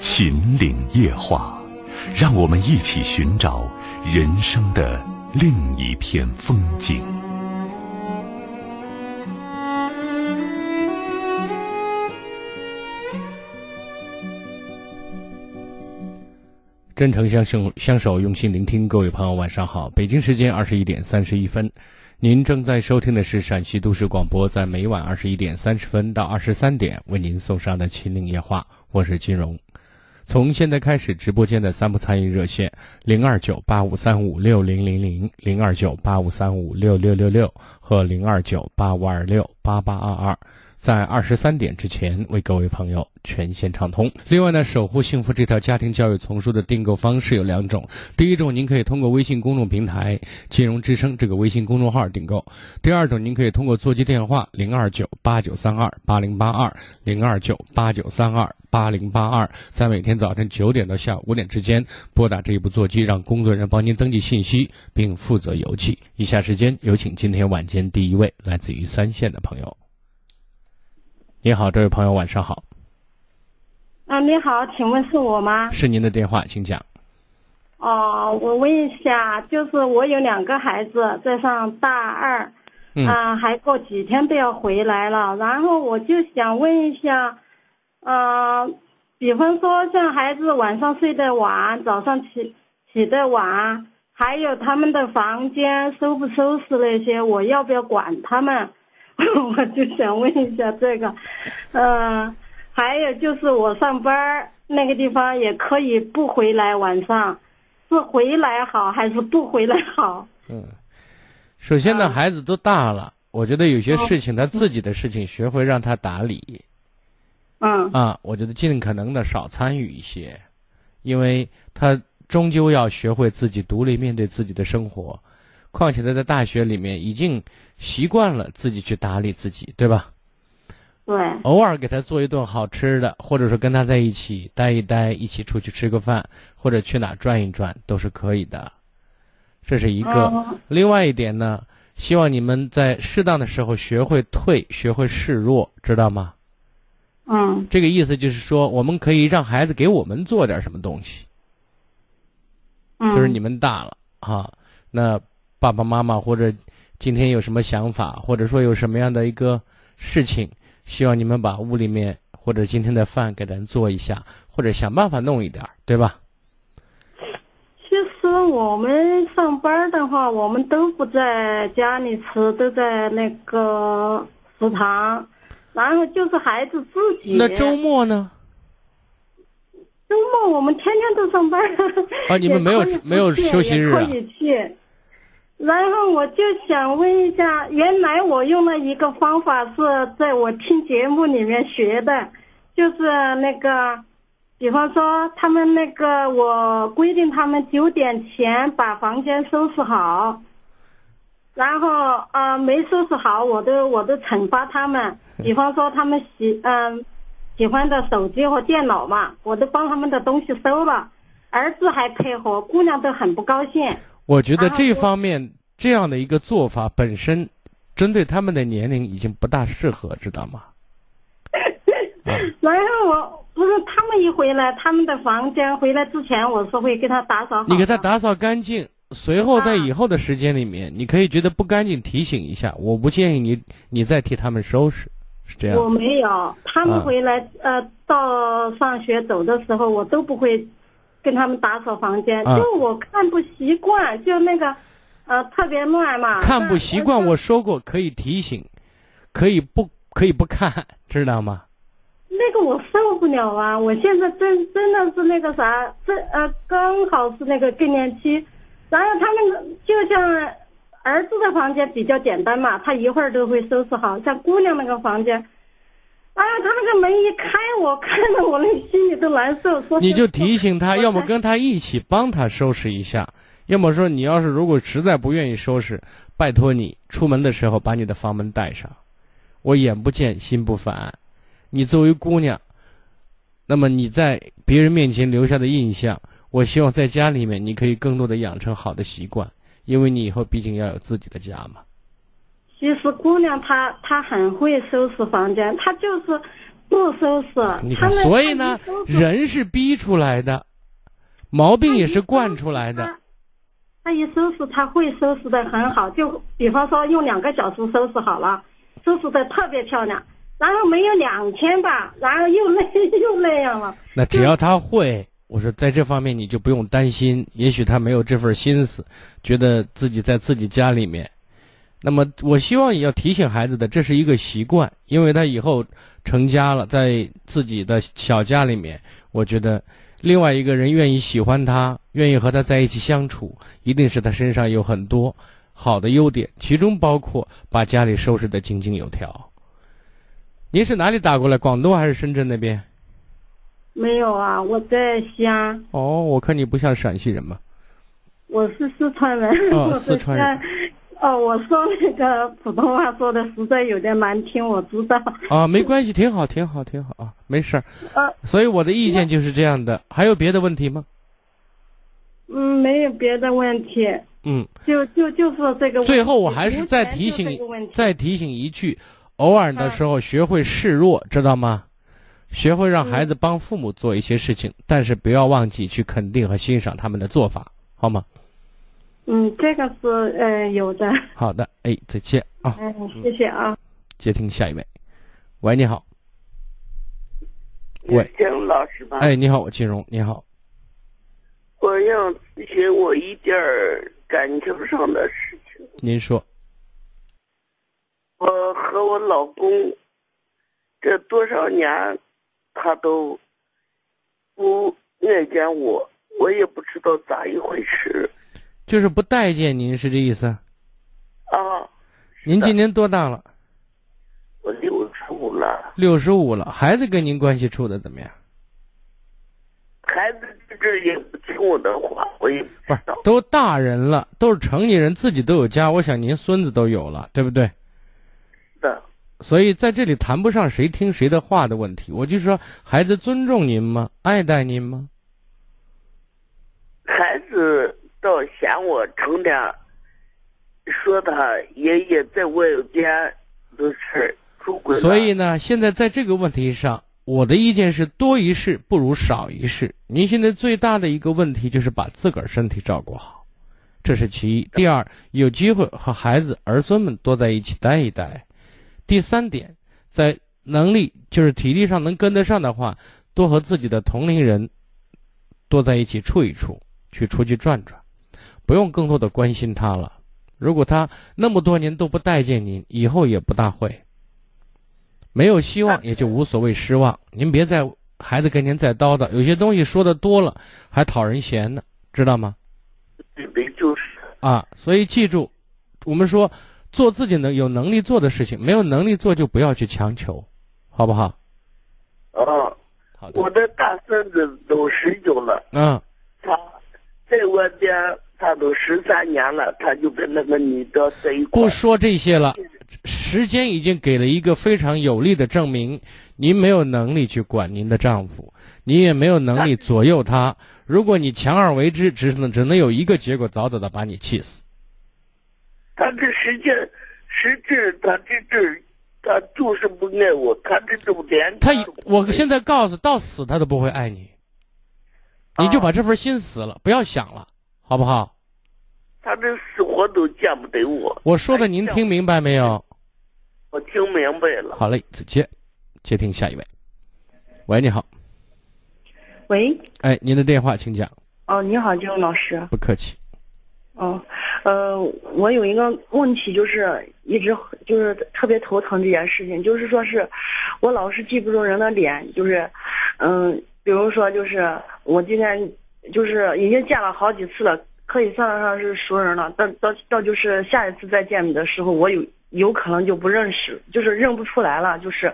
秦岭夜话，让我们一起寻找人生的另一片风景。真诚相守，相守，用心聆听。各位朋友，晚上好！北京时间二十一点三十一分，您正在收听的是陕西都市广播，在每晚二十一点三十分到二十三点为您送上的《秦岭夜话》，我是金荣。从现在开始，直播间的三部参与热线零二九八五三五六零零零、零二九八五三五六六六六和零二九八五二六八八二二。在二十三点之前为各位朋友全线畅通。另外呢，守护幸福这套家庭教育丛书的订购方式有两种。第一种，您可以通过微信公众平台“金融之声”这个微信公众号订购；第二种，您可以通过座机电话零二九八九三二八零八二零二九八九三二八零八二，在每天早晨九点到下午五点之间拨打这一部座机，让工作人员帮您登记信息并负责邮寄。以下时间有请今天晚间第一位来自于三线的朋友。你好，这位朋友，晚上好。啊，你好，请问是我吗？是您的电话，请讲。哦，我问一下，就是我有两个孩子在上大二，啊，还过几天都要回来了，然后我就想问一下，呃，比方说像孩子晚上睡得晚，早上起起得晚，还有他们的房间收不收拾那些，我要不要管他们？我就想问一下这个，嗯，还有就是我上班那个地方也可以不回来，晚上是回来好还是不回来好？嗯，首先呢，孩子都大了，我觉得有些事情他自己的事情，学会让他打理。嗯啊，我觉得尽可能的少参与一些，因为他终究要学会自己独立面对自己的生活。况且他在大学里面已经习惯了自己去打理自己，对吧？对。偶尔给他做一顿好吃的，或者说跟他在一起待一待，一起出去吃个饭，或者去哪转一转，都是可以的。这是一个。另外一点呢，希望你们在适当的时候学会退，学会示弱，知道吗？嗯。这个意思就是说，我们可以让孩子给我们做点什么东西。嗯。就是你们大了啊，那。爸爸妈妈或者今天有什么想法，或者说有什么样的一个事情，希望你们把屋里面或者今天的饭给咱做一下，或者想办法弄一点，对吧？其实我们上班的话，我们都不在家里吃，都在那个食堂，然后就是孩子自己。那周末呢？周末我们天天都上班。啊，你们没有没有休息日啊？可以去。然后我就想问一下，原来我用了一个方法是在我听节目里面学的，就是那个，比方说他们那个，我规定他们九点前把房间收拾好，然后啊没收拾好，我都我都惩罚他们，比方说他们喜嗯喜欢的手机和电脑嘛，我都帮他们的东西收了，儿子还配合，姑娘都很不高兴。我觉得这方面这样的一个做法本身，针对他们的年龄已经不大适合，知道吗？然后我不是他们一回来，他们的房间回来之前，我是会给他打扫好。你给他打扫干净，随后在以后的时间里面，你可以觉得不干净提醒一下。我不建议你，你再替他们收拾，是这样。我没有，他们回来呃，到上学走的时候，我都不会。跟他们打扫房间，就我看不习惯，就那个，呃，特别乱嘛。看不习惯，我说过可以提醒，可以不可以不看，知道吗？那个我受不了啊！我现在真真的是那个啥，这呃刚好是那个更年期，然后他们就像儿子的房间比较简单嘛，他一会儿都会收拾好，像姑娘那个房间。哎呀，他那个门一开，我看着我那心里都难受。说你就提醒他，要么跟他一起帮他收拾一下，要么说你要是如果实在不愿意收拾，拜托你出门的时候把你的房门带上。我眼不见心不烦，你作为姑娘，那么你在别人面前留下的印象，我希望在家里面你可以更多的养成好的习惯，因为你以后毕竟要有自己的家嘛。其实姑娘她她很会收拾房间，她就是不收拾。你看，所以呢，人是逼出来的，毛病也是惯出来的。她一收拾，她会收拾的很好。就比方说，用两个小时收拾好了，收拾的特别漂亮。然后没有两天吧，然后又那 又那样了。那只要她会，我说在这方面你就不用担心。也许他没有这份心思，觉得自己在自己家里面。那么，我希望也要提醒孩子的，这是一个习惯，因为他以后成家了，在自己的小家里面，我觉得另外一个人愿意喜欢他，愿意和他在一起相处，一定是他身上有很多好的优点，其中包括把家里收拾的井井有条。您是哪里打过来？广东还是深圳那边？没有啊，我在西安。哦，我看你不像陕西人嘛。我是四川人。哦，四川人。哦，我说那个普通话说的实在有点难听，我知道。啊，没关系，挺好，挺好，挺好啊，没事儿。啊，所以我的意见就是这样的。还有别的问题吗？嗯，没有别的问题。嗯，就就就是这个。最后我还是再提醒，再提醒一句，偶尔的时候学会示弱，知道吗？学会让孩子帮父母做一些事情，但是不要忘记去肯定和欣赏他们的做法，好吗？嗯，这个是呃有的。好的，哎，再见啊。哎，谢谢啊。接听下一位，喂，你好。喂，金荣老师吧。哎，你好，我金荣，你好。我要咨询我一点感情上的事情。您说。我和我老公这多少年，他都不爱见我，我也不知道咋一回事。就是不待见您是这意思？啊，您今年多大了？我六十五了。六十五了，孩子跟您关系处的怎么样？孩子这也不听我的话，我也不是都大人了，都是成年人，自己都有家。我想您孙子都有了，对不对？所以在这里谈不上谁听谁的话的问题。我就说，孩子尊重您吗？爱戴您吗？孩子。倒嫌我成天说他爷爷在外边的事出轨所以呢，现在在这个问题上，我的意见是多一事不如少一事。您现在最大的一个问题就是把自个儿身体照顾好，这是其一。第二，有机会和孩子儿孙们多在一起待一待。第三点，在能力就是体力上能跟得上的话，多和自己的同龄人多在一起处一处，去出去转转。不用更多的关心他了。如果他那么多年都不待见您，以后也不大会。没有希望，也就无所谓失望。您别在孩子跟您再叨叨，有些东西说的多了还讨人嫌呢，知道吗？对，就是啊。所以记住，我们说做自己能有能力做的事情，没有能力做就不要去强求，好不好？啊，好的。我的大孙子都十九了，嗯，他在外边。他都十三年了，他就跟那个女的在一块。不说这些了，时间已经给了一个非常有力的证明：您没有能力去管您的丈夫，你也没有能力左右他。如果你强而为之，只能只能有一个结果，早早的把你气死。他这实际实质，他这这，他就是不爱我，他这种连他，我现在告诉到死他都不会爱你，你就把这份心死了，不要想了。好不好？他这死活都见不得我。我说的您听明白没有？我听明白了。好嘞，再见。接听下一位。喂，你好。喂。哎，您的电话，请讲。哦，你好，金融老师。不客气。哦，呃，我有一个问题，就是一直就是特别头疼这件事情，就是说是，我老是记不住人的脸，就是，嗯，比如说，就是我今天。就是已经见了好几次了，可以算得上是熟人了。到到到就是下一次再见你的时候，我有有可能就不认识，就是认不出来了。就是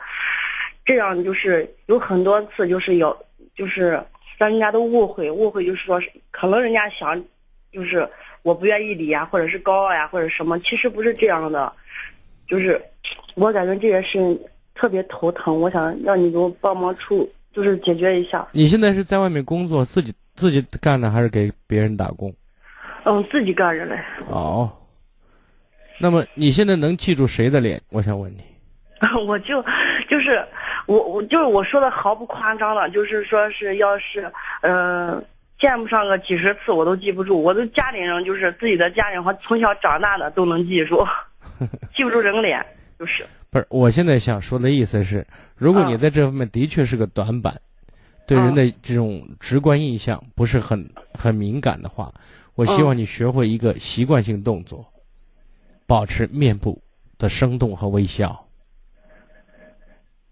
这样就是有很多次就是要就是让人家都误会，误会就是说可能人家想就是我不愿意理呀，或者是高傲呀，或者什么，其实不是这样的，就是我感觉这件事情特别头疼，我想让你给我帮忙出，就是解决一下。你现在是在外面工作，自己自己干的还是给别人打工？嗯，自己干着嘞。哦，那么你现在能记住谁的脸？我想问你。我就就是我我就是我说的毫不夸张了，就是说是要是嗯见不上个几十次我都记不住，我的家里人就是自己的家人和从小长大的都能记住，记不住人脸就是。不是，我现在想说的意思是，如果你在这方面的确是个短板，对人的这种直观印象不是很很敏感的话，我希望你学会一个习惯性动作，保持面部的生动和微笑。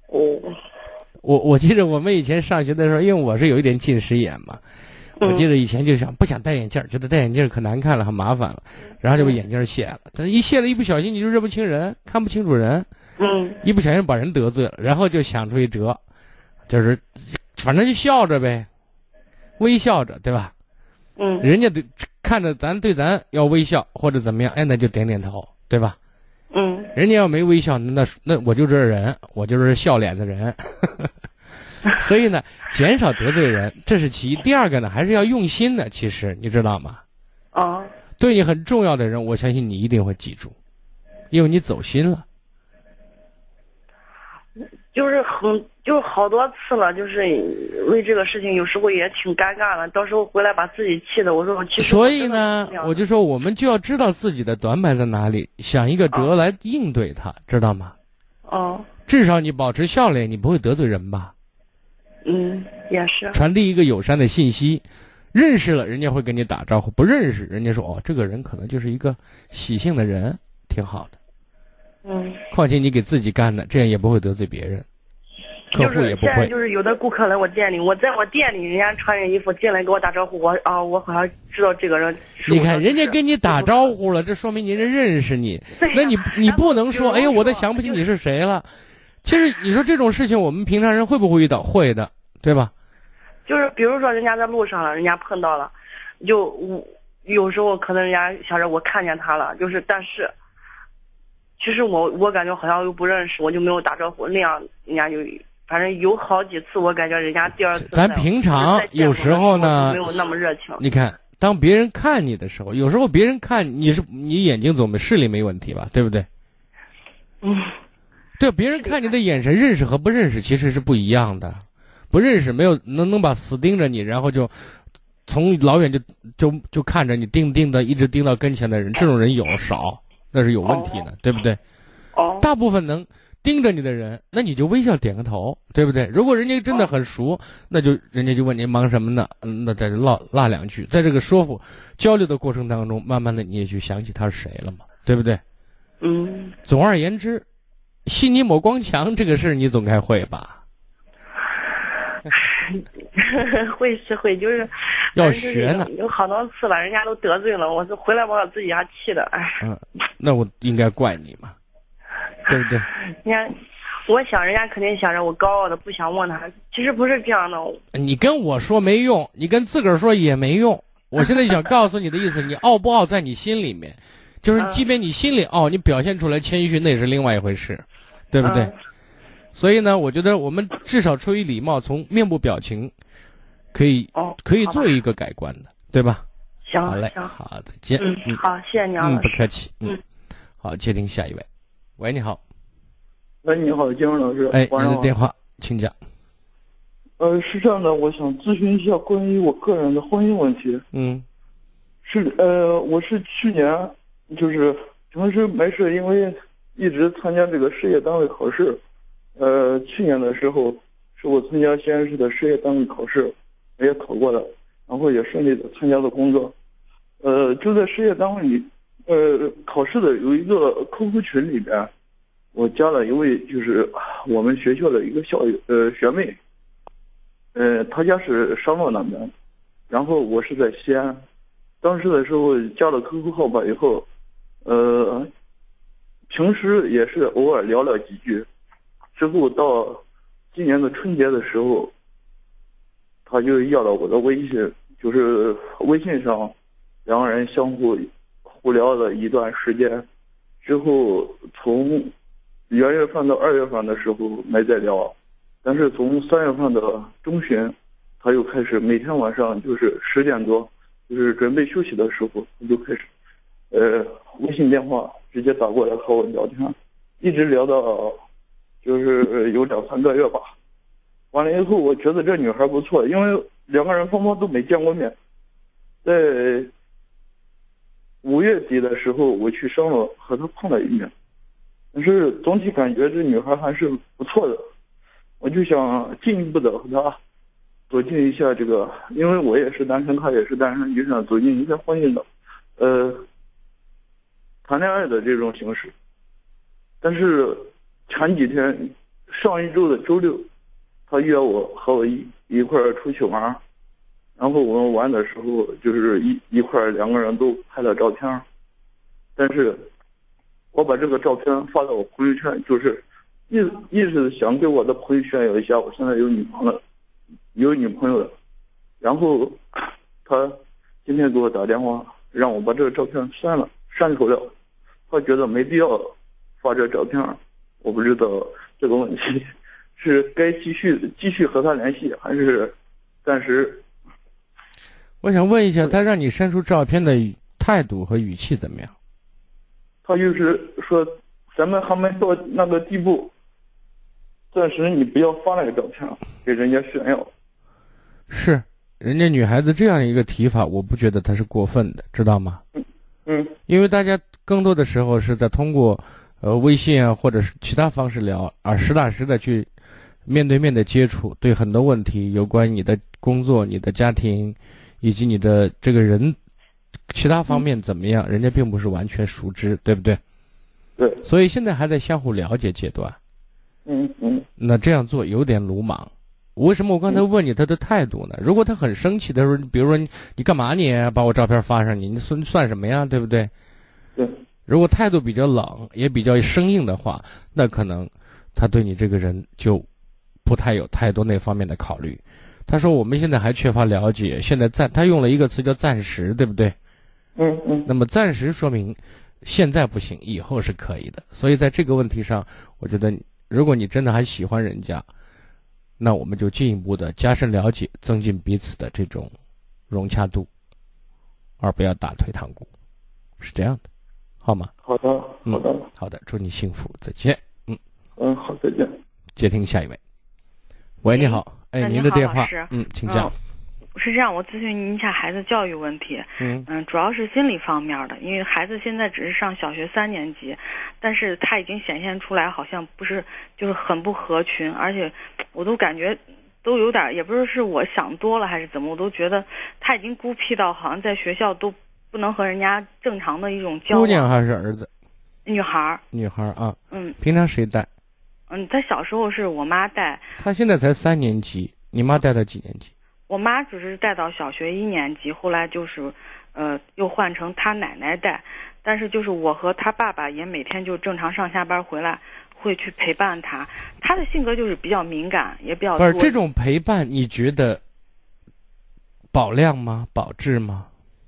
哦，我我记得我们以前上学的时候，因为我是有一点近视眼嘛，我记得以前就想不想戴眼镜，觉得戴眼镜可难看了，很麻烦了，然后就把眼镜卸了。但是一卸了，一不小心你就认不清人，看不清楚人，嗯，一不小心把人得罪了，然后就想出一辙，就是反正就笑着呗，微笑着，对吧？嗯，人家对看着咱对咱要微笑或者怎么样，哎，那就点点头，对吧？嗯，人家要没微笑，那那我就这人，我就是笑脸的人。所以呢，减少得罪人，这是其一。第二个呢，还是要用心的。其实你知道吗？啊，对你很重要的人，我相信你一定会记住，因为你走心了。就是很，就好多次了，就是为这个事情，有时候也挺尴尬的。到时候回来把自己气的，我说我其实。所以呢，我就说我们就要知道自己的短板在哪里，想一个辙来应对它，知道吗？哦。至少你保持笑脸，你不会得罪人吧？嗯，也是。传递一个友善的信息，认识了人家会跟你打招呼，不认识人家说哦，这个人可能就是一个喜庆的人，挺好的。嗯，况且你给自己干的，这样也不会得罪别人，客户也不会。就是有的顾客来我店里，我在我店里，人家穿着衣服进来给我打招呼，我啊，我好像知道这个人。你看人家跟你打招呼了，这说明人家认识你。那你你不能说，哎呀，我都想不起你是谁了。其实你说这种事情，我们平常人会不会遇到？会的，对吧？就是比如说，人家在路上了，人家碰到了，就我有时候可能人家想着我看见他了，就是但是。其实我我感觉好像又不认识，我就没有打招呼，那样人家就反正有好几次，我感觉人家第二次。咱平常有时候呢没有那么热情。你看，当别人看你的时候，有时候别人看你是你眼睛总没视力没问题吧？对不对？嗯。对，别人看你的眼神，认识和不认识其实是不一样的。不认识没有能能把死盯着你，然后就从老远就就就看着你定定的一直盯到跟前的人，这种人有少。那是有问题的，对不对？哦，大部分能盯着你的人，那你就微笑点个头，对不对？如果人家真的很熟，那就人家就问你忙什么呢？嗯，那再唠唠两句，在这个说服、交流的过程当中，慢慢的你也就想起他是谁了嘛，对不对？嗯。总而言之，悉尼抹光墙这个事儿，你总该会吧？会是会，就是要学呢。有好多次了，人家都得罪了，我是回来把我自己家气的，哎。嗯，那我应该怪你嘛，对不对？你看，我想人家肯定想着我高傲的，不想问他。其实不是这样的。你跟我说没用，你跟自个儿说也没用。我现在想告诉你的意思，你傲不傲在你心里面，就是即便你心里傲，你表现出来谦虚那是另外一回事，对不对？所以呢，我觉得我们至少出于礼貌，从面部表情，可以可以做一个改观的，对吧？行，好嘞，好，再见。嗯，好，谢谢你啊，嗯，不客气。嗯，好，接听下一位。喂，你好。喂，你好，金荣老师。哎，您的电话，请讲。呃，是这样的，我想咨询一下关于我个人的婚姻问题。嗯。是呃，我是去年就是平时没事，因为一直参加这个事业单位考试。呃，去年的时候，是我参加西安市的事业单位考试，也考过了，然后也顺利的参加了工作。呃，就在事业单位里，呃，考试的有一个 QQ 群里边，我加了一位就是我们学校的一个校友呃学妹，呃，她家是商洛那边，然后我是在西安，当时的时候加了 QQ 号码以后，呃，平时也是偶尔聊了几句。之后到今年的春节的时候，他就要了我的微信，就是微信上两个人相互互聊了一段时间，之后从元月份到二月份的时候没再聊，但是从三月份的中旬，他又开始每天晚上就是十点多，就是准备休息的时候，他就开始，呃，微信电话直接打过来和我聊天，一直聊到。就是有两三个月吧，完了以后，我觉得这女孩不错，因为两个人双方都没见过面，在五月底的时候，我去商洛和她碰了一面，但是总体感觉这女孩还是不错的，我就想进一步的和她走进一下这个，因为我也是单身，她也是单身，就想走进一下婚姻的，呃，谈恋爱的这种形式，但是。前几天，上一周的周六，他约我和我一一块儿出去玩，然后我们玩的时候就是一一块儿两个人都拍了照片，但是，我把这个照片发到我朋友圈，就是意意思想给我的朋友炫耀一下，我现在有女朋友，有女朋友了，然后他今天给我打电话让我把这个照片删了，删除了，他觉得没必要发这照片。我不知道这个问题 是该继续继续和他联系，还是暂时。我想问一下，他让你删除照片的态度和语气怎么样？他就是说，咱们还没到那个地步，暂时你不要发那个照片给人家炫耀。是，人家女孩子这样一个提法，我不觉得他是过分的，知道吗？嗯嗯。因为大家更多的时候是在通过。呃，微信啊，或者是其他方式聊，而实打实的去面对面的接触，对很多问题，有关你的工作、你的家庭，以及你的这个人，其他方面怎么样，人家并不是完全熟知，对不对？对。所以现在还在相互了解阶段。嗯嗯。那这样做有点鲁莽。为什么我刚才问你他的态度呢？如果他很生气的时候，比如说你你干嘛你把我照片发上去，你算算什么呀？对不对？对。如果态度比较冷，也比较生硬的话，那可能他对你这个人就不太有太多那方面的考虑。他说：“我们现在还缺乏了解，现在暂他用了一个词叫暂时，对不对？”嗯嗯。那么暂时说明现在不行，以后是可以的。所以在这个问题上，我觉得如果你真的还喜欢人家，那我们就进一步的加深了解，增进彼此的这种融洽度，而不要打退堂鼓，是这样的。好吗？好的，好的，好的，祝你幸福，再见。嗯嗯，好，再见。接听下一位。喂，你好，哎，您的电话，嗯，请讲。是这样，我咨询您一下孩子教育问题。嗯嗯，主要是心理方面的，因为孩子现在只是上小学三年级，但是他已经显现出来，好像不是，就是很不合群，而且我都感觉都有点，也不是是我想多了还是怎么，我都觉得他已经孤僻到好像在学校都。不能和人家正常的一种交姑娘还是儿子？女孩儿。女孩儿啊。嗯。平常谁带？嗯，他小时候是我妈带。他现在才三年级，你妈带他几年级？我妈只是带到小学一年级，后来就是，呃，又换成她奶奶带。但是就是我和她爸爸也每天就正常上下班回来，会去陪伴她。她的性格就是比较敏感，也比较。不是这种陪伴，你觉得保量吗？保质吗？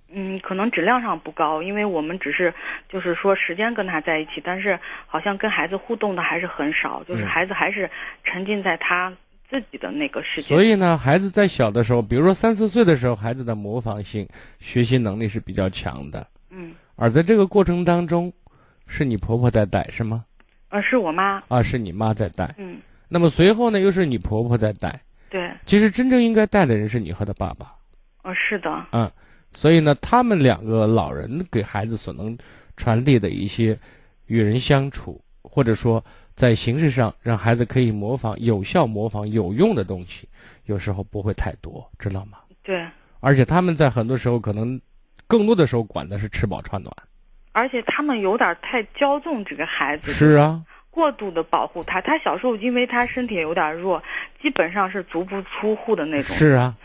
嗯，可能质量上不高，因为我们只是就是说时间跟他在一起，但是好像跟孩子互动的还是很少，就是孩子还是沉浸在他自己的那个世界。所以呢，孩子在小的时候，比如说三四岁的时候，孩子的模仿性、学习能力是比较强的。嗯。而在这个过程当中，是你婆婆在带是吗？呃，是我妈。啊，是你妈在带。嗯。那么随后呢，又是你婆婆在带。对。其实真正应该带的人是你和他爸爸。哦，是的。嗯。所以呢，他们两个老人给孩子所能传递的一些与人相处，或者说在形式上让孩子可以模仿、有效模仿、有用的东西，有时候不会太多，知道吗？对。而且他们在很多时候可能更多的时候管的是吃饱穿暖。而且他们有点太骄纵这个孩子。是啊。过度的保护他，他小时候因为他身体有点弱，基本上是足不出户的那种。是啊。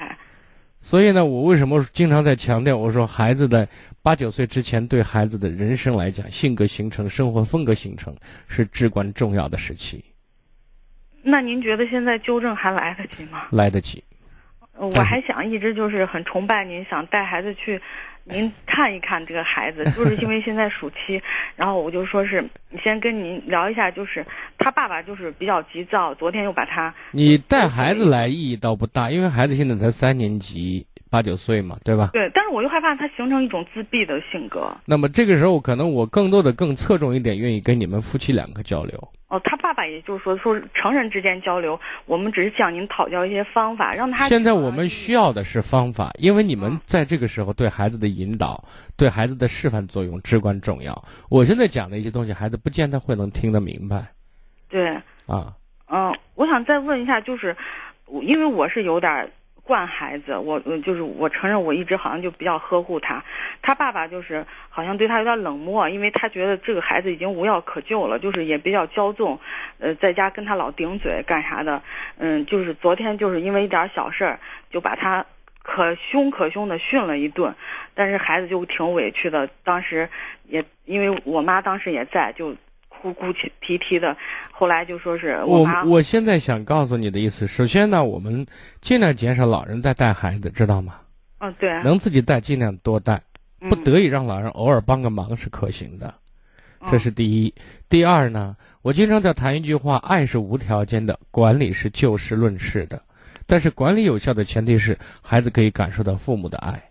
所以呢，我为什么经常在强调？我说，孩子的八九岁之前，对孩子的人生来讲，性格形成、生活风格形成是至关重要的时期。那您觉得现在纠正还来得及吗？来得及。我还想一直就是很崇拜您，想带孩子去，您看一看这个孩子，就是因为现在暑期，然后我就说是先跟您聊一下，就是他爸爸就是比较急躁，昨天又把他。你带孩子来意义倒不大，因为孩子现在才三年级。八九岁嘛，对吧？对，但是我又害怕他形成一种自闭的性格。那么这个时候，可能我更多的更侧重一点，愿意跟你们夫妻两个交流。哦，他爸爸也就是说，说成人之间交流，我们只是向您讨教一些方法，让他。现在我们需要的是方法，因为你们在这个时候对孩子的引导、对孩子的示范作用至关重要。我现在讲的一些东西，孩子不见得会能听得明白。对。啊。嗯，我想再问一下，就是，因为我是有点。惯孩子，我就是我承认，我一直好像就比较呵护他。他爸爸就是好像对他有点冷漠，因为他觉得这个孩子已经无药可救了，就是也比较骄纵，呃，在家跟他老顶嘴干啥的。嗯，就是昨天就是因为一点小事儿，就把他可凶可凶的训了一顿，但是孩子就挺委屈的。当时也因为我妈当时也在，就。哭哭啼啼的，后来就说是我我现在想告诉你的意思，首先呢，我们尽量减少老人在带孩子，知道吗？嗯，对。能自己带尽量多带，不得已让老人偶尔帮个忙是可行的，这是第一。第二呢，我经常在谈一句话：爱是无条件的，管理是就事论事的。但是管理有效的前提是孩子可以感受到父母的爱。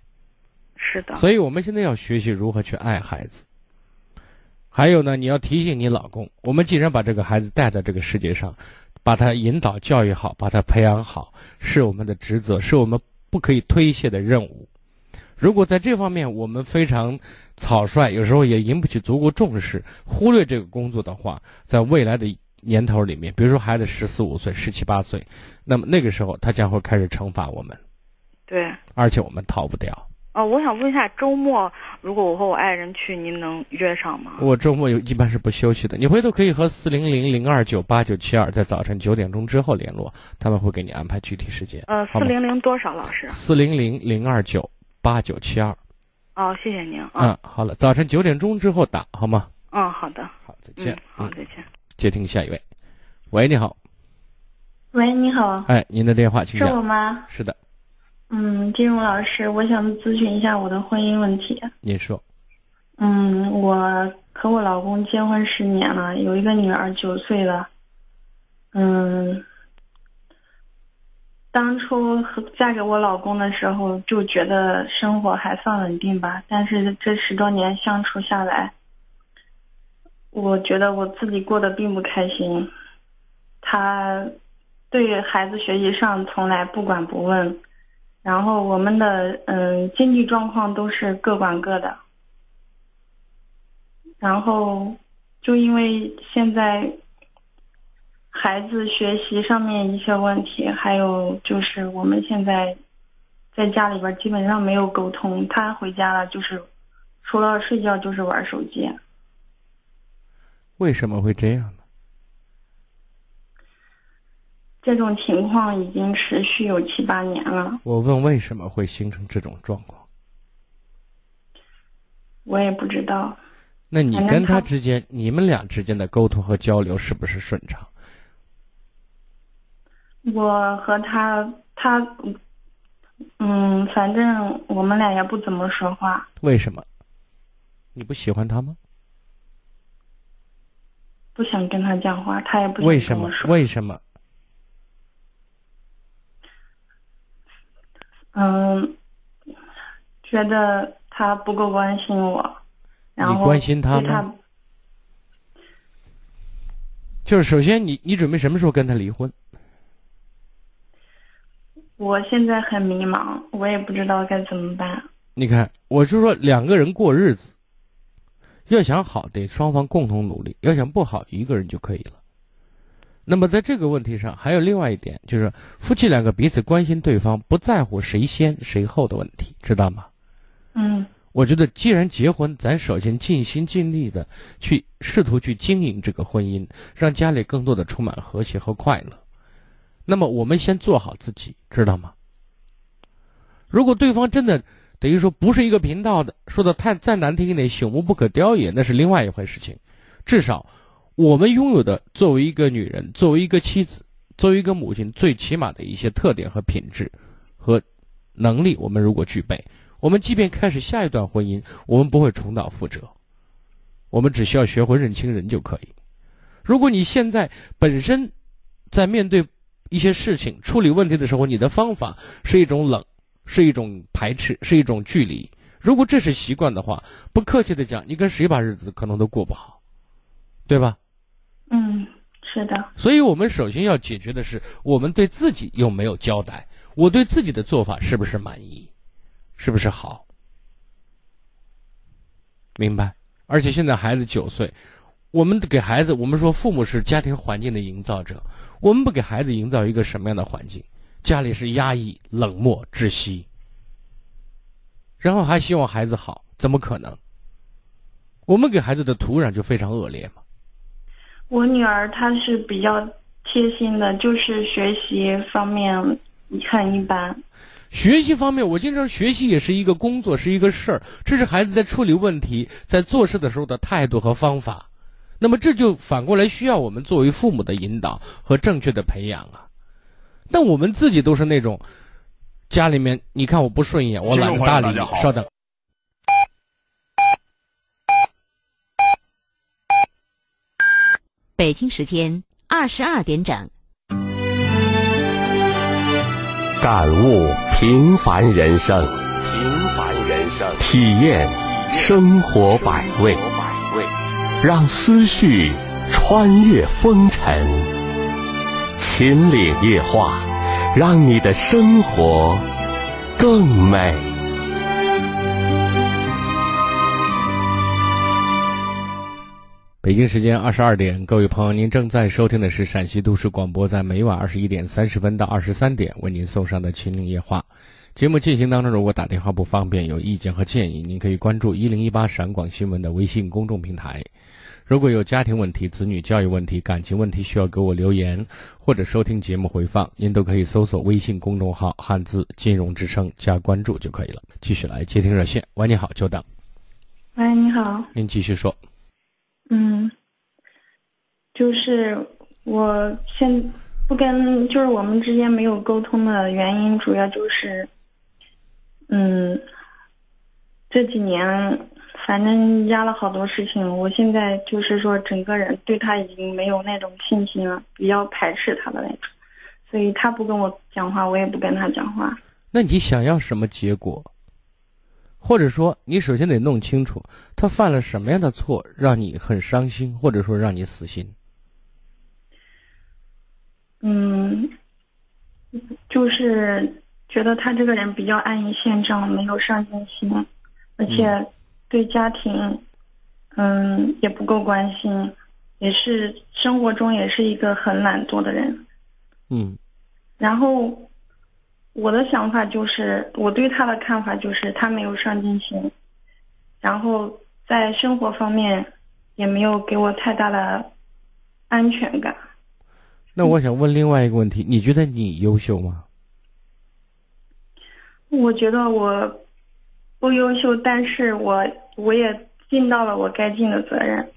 是的。所以我们现在要学习如何去爱孩子。还有呢，你要提醒你老公，我们既然把这个孩子带到这个世界上，把他引导教育好，把他培养好，是我们的职责，是我们不可以推卸的任务。如果在这方面我们非常草率，有时候也引不起足够重视，忽略这个工作的话，在未来的年头里面，比如说孩子十四五岁、十七八岁，那么那个时候他将会开始惩罚我们。对，而且我们逃不掉。哦，我想问一下，周末如果我和我爱人去，您能约上吗？我周末有一般是不休息的，你回头可以和四零零零二九八九七二在早晨九点钟之后联络，他们会给你安排具体时间。呃，四零零多少老师？四零零零二九八九七二。哦，谢谢您。嗯，好了，早晨九点钟之后打好吗？嗯，好的。好，再见。好，再见。接听下一位，喂，你好。喂，你好。哎，您的电话，请讲。是我吗？是的。嗯，金荣老师，我想咨询一下我的婚姻问题。您说。嗯，我和我老公结婚十年了，有一个女儿九岁了。嗯，当初嫁给我老公的时候就觉得生活还算稳定吧，但是这十多年相处下来，我觉得我自己过得并不开心。他对孩子学习上从来不管不问。然后我们的嗯经济状况都是各管各的，然后就因为现在孩子学习上面一些问题，还有就是我们现在在家里边基本上没有沟通，他回家了就是除了睡觉就是玩手机。为什么会这样？这种情况已经持续有七八年了。我问为什么会形成这种状况？我也不知道。那你跟他之间，你们俩之间的沟通和交流是不是顺畅？我和他，他，嗯，反正我们俩也不怎么说话。为什么？你不喜欢他吗？不想跟他讲话，他也不为什么？为什么？嗯，觉得他不够关心我，然后你关心他吗？就是首先，你你准备什么时候跟他离婚？我现在很迷茫，我也不知道该怎么办。你看，我就说两个人过日子，要想好，得双方共同努力；要想不好，一个人就可以了。那么在这个问题上，还有另外一点，就是夫妻两个彼此关心对方，不在乎谁先谁后的问题，知道吗？嗯，我觉得既然结婚，咱首先尽心尽力的去试图去经营这个婚姻，让家里更多的充满和谐和快乐。那么我们先做好自己，知道吗？如果对方真的等于说不是一个频道的，说的太再难听一点，朽木不可雕也，那是另外一回事情。至少。我们拥有的，作为一个女人，作为一个妻子，作为一个母亲，最起码的一些特点和品质和能力，我们如果具备，我们即便开始下一段婚姻，我们不会重蹈覆辙。我们只需要学会认清人就可以。如果你现在本身在面对一些事情、处理问题的时候，你的方法是一种冷，是一种排斥，是一种距离。如果这是习惯的话，不客气的讲，你跟谁把日子可能都过不好，对吧？嗯，是的。所以我们首先要解决的是，我们对自己有没有交代？我对自己的做法是不是满意？是不是好？明白？而且现在孩子九岁，我们给孩子，我们说父母是家庭环境的营造者，我们不给孩子营造一个什么样的环境？家里是压抑、冷漠、窒息。然后还希望孩子好，怎么可能？我们给孩子的土壤就非常恶劣嘛。我女儿她是比较贴心的，就是学习方面很一般。学习方面，我经常学习也是一个工作，是一个事儿。这是孩子在处理问题、在做事的时候的态度和方法。那么这就反过来需要我们作为父母的引导和正确的培养啊。但我们自己都是那种。家里面，你看我不顺眼，我懒得搭理你。稍等。北京时间二十二点整。感悟平凡人生，平凡人生，体验生活百味，让思绪穿越风尘，秦岭夜话。让你的生活更美。北京时间二十二点，各位朋友，您正在收听的是陕西都市广播，在每晚二十一点三十分到二十三点为您送上的《秦岭夜话》节目进行当中，如果打电话不方便，有意见和建议，您可以关注一零一八陕广新闻的微信公众平台。如果有家庭问题、子女教育问题、感情问题需要给我留言，或者收听节目回放，您都可以搜索微信公众号“汉字金融之声”加关注就可以了。继续来接听热线，喂，你好，久等。喂，你好。您继续说。嗯，就是我现不跟，就是我们之间没有沟通的原因，主要就是，嗯，这几年。反正压了好多事情，我现在就是说，整个人对他已经没有那种信心了，比较排斥他的那种，所以他不跟我讲话，我也不跟他讲话。那你想要什么结果？或者说，你首先得弄清楚他犯了什么样的错，让你很伤心，或者说让你死心。嗯，就是觉得他这个人比较安于现状，没有上进心，而且。对家庭，嗯，也不够关心，也是生活中也是一个很懒惰的人，嗯。然后，我的想法就是，我对他的看法就是他没有上进心，然后在生活方面也没有给我太大的安全感。那我想问另外一个问题，你觉得你优秀吗？我觉得我。不优秀，但是我我也尽到了我该尽的责任，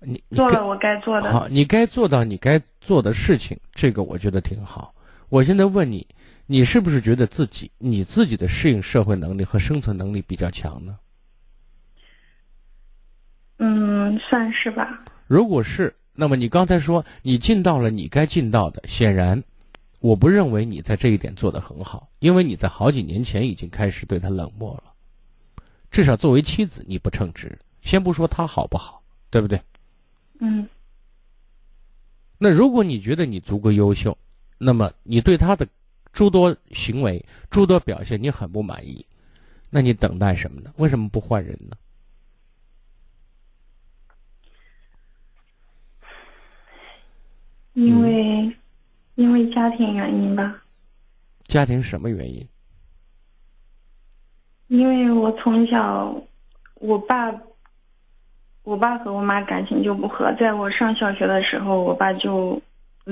你做了我该做的。好，你该做到你该做的事情，这个我觉得挺好。我现在问你，你是不是觉得自己你自己的适应社会能力和生存能力比较强呢？嗯，算是吧。如果是，那么你刚才说你尽到了你该尽到的，显然，我不认为你在这一点做得很好，因为你在好几年前已经开始对他冷漠了。至少作为妻子，你不称职。先不说他好不好，对不对？嗯。那如果你觉得你足够优秀，那么你对他的诸多行为、诸多表现你很不满意，那你等待什么呢？为什么不换人呢？因为，因为家庭原因吧。家庭什么原因？因为我从小，我爸，我爸和我妈感情就不和。在我上小学的时候，我爸就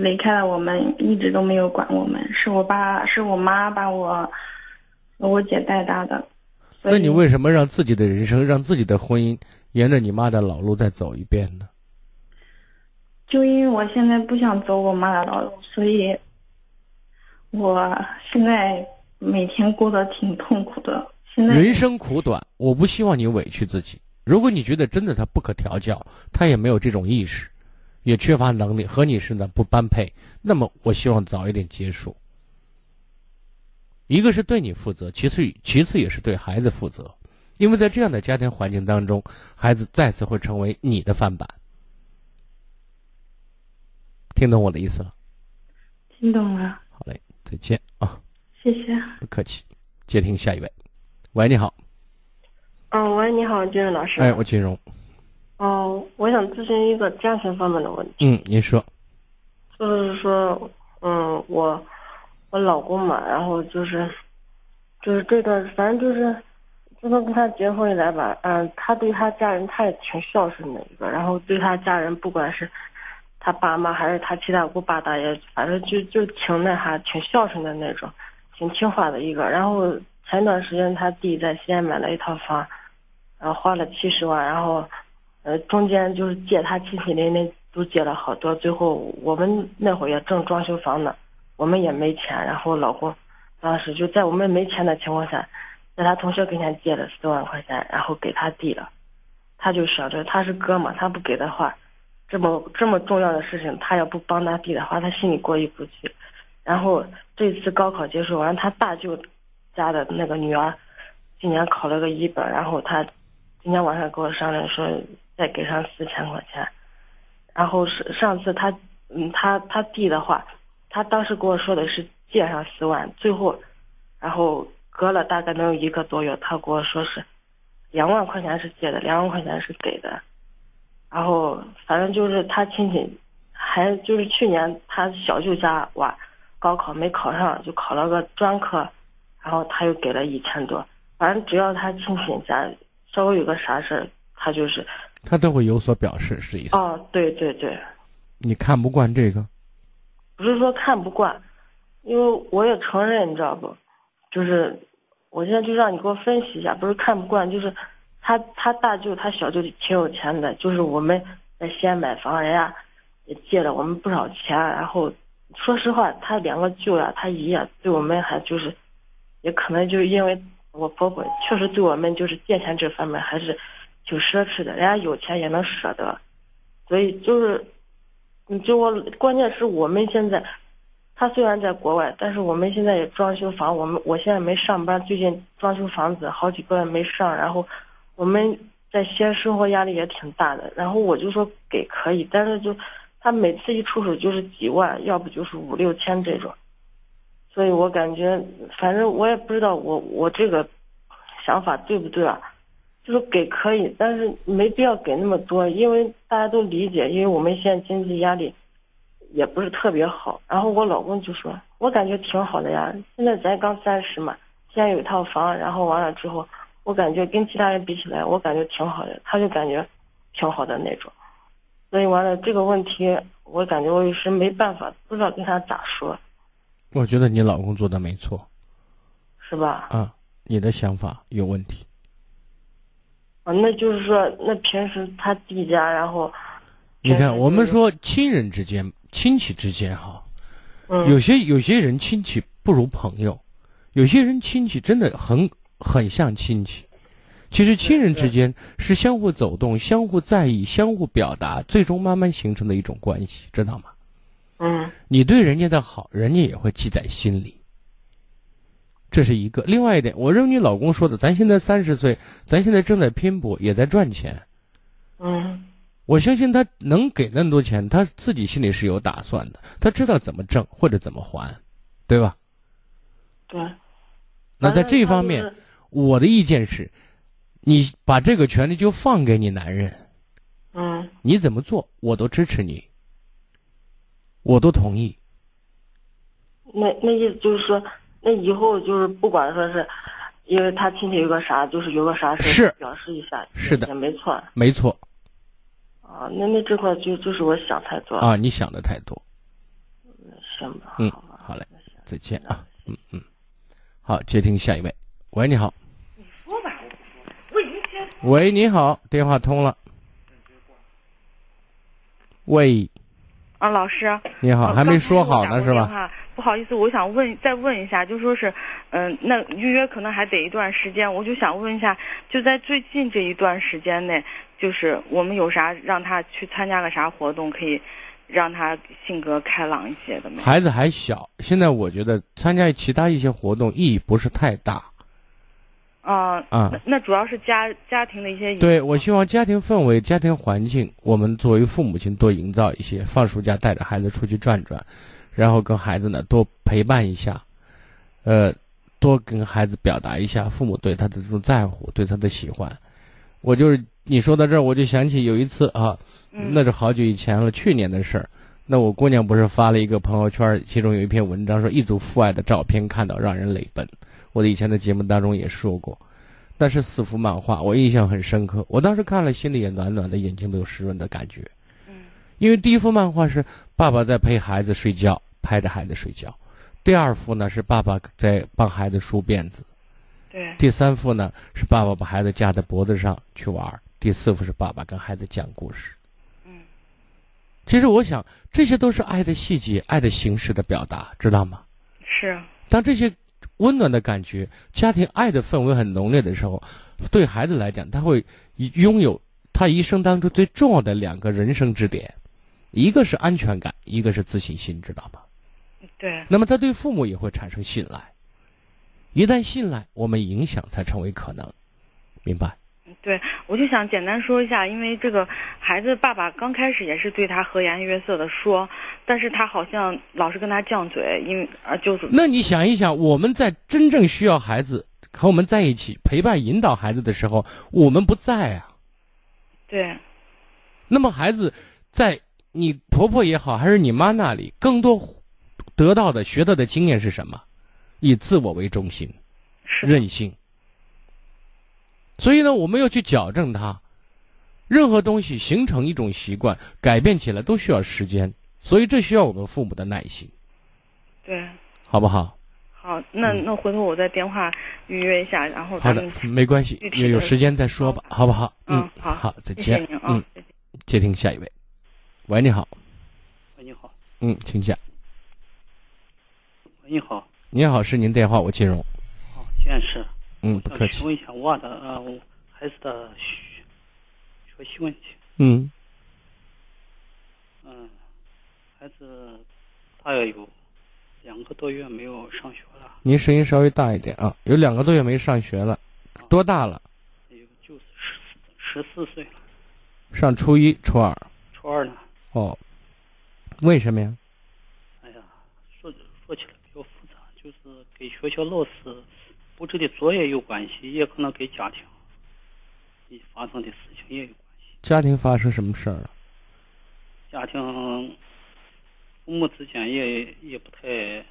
离开了我们，一直都没有管我们。是我爸，是我妈把我和我姐带大的。那你为什么让自己的人生，让自己的婚姻沿着你妈的老路再走一遍呢？就因为我现在不想走我妈的老路，所以我现在每天过得挺痛苦的。现在人生苦短，我不希望你委屈自己。如果你觉得真的他不可调教，他也没有这种意识，也缺乏能力，和你是呢不般配，那么我希望早一点结束。一个是对你负责，其次其次也是对孩子负责，因为在这样的家庭环境当中，孩子再次会成为你的翻版。听懂我的意思了？听懂了。好嘞，再见啊！谢谢。不客气。接听下一位。喂，你好。嗯，喂，你好，金融老师。哎，我金融。哦，我想咨询一个家庭方面的问题。嗯，您说。就是说，嗯，我。我老公嘛，然后就是，就是这段，反正就是，自从跟他结婚以来吧，嗯，他对他家人他也挺孝顺的一个，然后对他家人，不管是他爸妈还是他七大姑八大爷，反正就就挺那啥，挺孝顺的那种，挺听话的一个。然后前段时间他弟在西安买了一套房，然后花了七十万，然后，呃，中间就是借他亲戚邻里都借了好多，最后我们那会儿也正装修房呢。我们也没钱，然后老公当时就在我们没钱的情况下，在他同学跟前借了四万块钱，然后给他弟了。他就想着他是哥嘛，他不给的话，这么这么重要的事情，他要不帮他弟的话，他心里过意不去。然后这次高考结束完，他大舅家的那个女儿今年考了个一本，然后他今天晚上跟我商量说再给上四千块钱。然后是上次他嗯他他弟的话。他当时跟我说的是借上四万，最后，然后隔了大概能有一个多月，他跟我说是两万块钱是借的，两万块钱是给的，然后反正就是他亲戚，还就是去年他小舅家娃高考没考上，就考了个专科，然后他又给了一千多，反正只要他亲戚家稍微有个啥事儿，他就是他都会有所表示，是意思？哦，对对对，你看不惯这个。不是说看不惯，因为我也承认，你知道不？就是我现在就让你给我分析一下，不是看不惯，就是他他大舅他小舅挺有钱的，就是我们在西安买房，人家也借了我们不少钱。然后说实话，他两个舅呀，他姨呀，对我们还就是，也可能就是因为我婆婆确实对我们就是借钱这方面还是挺奢侈的，人家有钱也能舍得，所以就是。你就我，关键是我们现在，他虽然在国外，但是我们现在也装修房。我们我现在没上班，最近装修房子好几个月没上。然后我们在西安生活压力也挺大的。然后我就说给可以，但是就他每次一出手就是几万，要不就是五六千这种。所以我感觉，反正我也不知道我我这个想法对不对啊。就是给可以，但是没必要给那么多，因为大家都理解，因为我们现在经济压力也不是特别好。然后我老公就说：“我感觉挺好的呀，现在咱刚三十嘛，现在有一套房，然后完了之后，我感觉跟其他人比起来，我感觉挺好的。”他就感觉挺好的那种。所以完了这个问题，我感觉我有时没办法，不知道跟他咋说。我觉得你老公做的没错，是吧？啊，你的想法有问题。那就是说，那平时他弟家，然后，你看，我们说亲人之间、亲戚之间，哈，有些有些人亲戚不如朋友，有些人亲戚真的很很像亲戚。其实亲人之间是相互走动、相互在意、相互表达，最终慢慢形成的一种关系，知道吗？嗯，你对人家的好，人家也会记在心里。这是一个，另外一点，我认为你老公说的，咱现在三十岁，咱现在正在拼搏，也在赚钱。嗯，我相信他能给那么多钱，他自己心里是有打算的，他知道怎么挣或者怎么还，对吧？对。那在这方面，我的意见是，你把这个权利就放给你男人。嗯。你怎么做，我都支持你，我都同意。那那意思就是说。那以后就是不管说是，因为他亲戚有个啥，就是有个啥事是表示一下，是的，也没错，没错。啊，那那这块就就是我想太多啊，你想的太多。行吧，嗯，好嘞，再见啊，嗯嗯，好，接听下一位，喂，你好。你说吧，喂，你喂，你好，电话通了。喂。啊，老师。你好，还没说好呢是吧？不好意思，我想问再问一下，就说是，嗯，那预约可能还得一段时间，我就想问一下，就在最近这一段时间内，就是我们有啥让他去参加个啥活动，可以让他性格开朗一些的吗？孩子还小，现在我觉得参加其他一些活动意义不是太大。啊啊，那主要是家家庭的一些。对，我希望家庭氛围、家庭环境，我们作为父母亲多营造一些。放暑假带着孩子出去转转。然后跟孩子呢多陪伴一下，呃，多跟孩子表达一下父母对他的这种在乎，对他的喜欢。我就是你说到这儿，我就想起有一次啊，那是好久以前了，去年的事儿。那我姑娘不是发了一个朋友圈，其中有一篇文章说一组父爱的照片，看到让人泪奔。我的以前的节目当中也说过，但是四幅漫画我印象很深刻，我当时看了心里也暖暖的，眼睛都有湿润的感觉。嗯，因为第一幅漫画是爸爸在陪孩子睡觉。拍着孩子睡觉，第二幅呢是爸爸在帮孩子梳辫子，对，第三幅呢是爸爸把孩子架在脖子上去玩，第四幅是爸爸跟孩子讲故事。嗯，其实我想这些都是爱的细节、爱的形式的表达，知道吗？是。当这些温暖的感觉、家庭爱的氛围很浓烈的时候，对孩子来讲，他会拥有他一生当中最重要的两个人生支点，一个是安全感，一个是自信心，知道吗？对，那么他对父母也会产生信赖，一旦信赖，我们影响才成为可能，明白？对，我就想简单说一下，因为这个孩子爸爸刚开始也是对他和颜悦色的说，但是他好像老是跟他犟嘴，因为啊就是。那你想一想，我们在真正需要孩子和我们在一起陪伴引导孩子的时候，我们不在啊。对。那么孩子在你婆婆也好，还是你妈那里，更多。得到的、学到的经验是什么？以自我为中心，任性。所以呢，我们要去矫正它。任何东西形成一种习惯，改变起来都需要时间，所以这需要我们父母的耐心。对，好不好？好，那那回头我再电话预约一下，然后好的，没关系，有有时间再说吧，好不好？嗯，好，好，再见。嗯，接听下一位。喂，你好。喂，你好。嗯，请讲。你好，你好，是您电话，我金融。好，现是。嗯，不客气。请问一下我的呃孩子的学学习问题。嗯。嗯，孩子大约有两个多月没有上学了。您声音稍微大一点啊，有两个多月没上学了，多大了？有就是十十四岁了。上初一、初二。初二呢。哦。为什么呀，说说起来。就是跟学校老师布置的作业有关系，也可能跟家庭发生的事情也有关系。家庭发生什么事儿了？家庭父母之间也也不太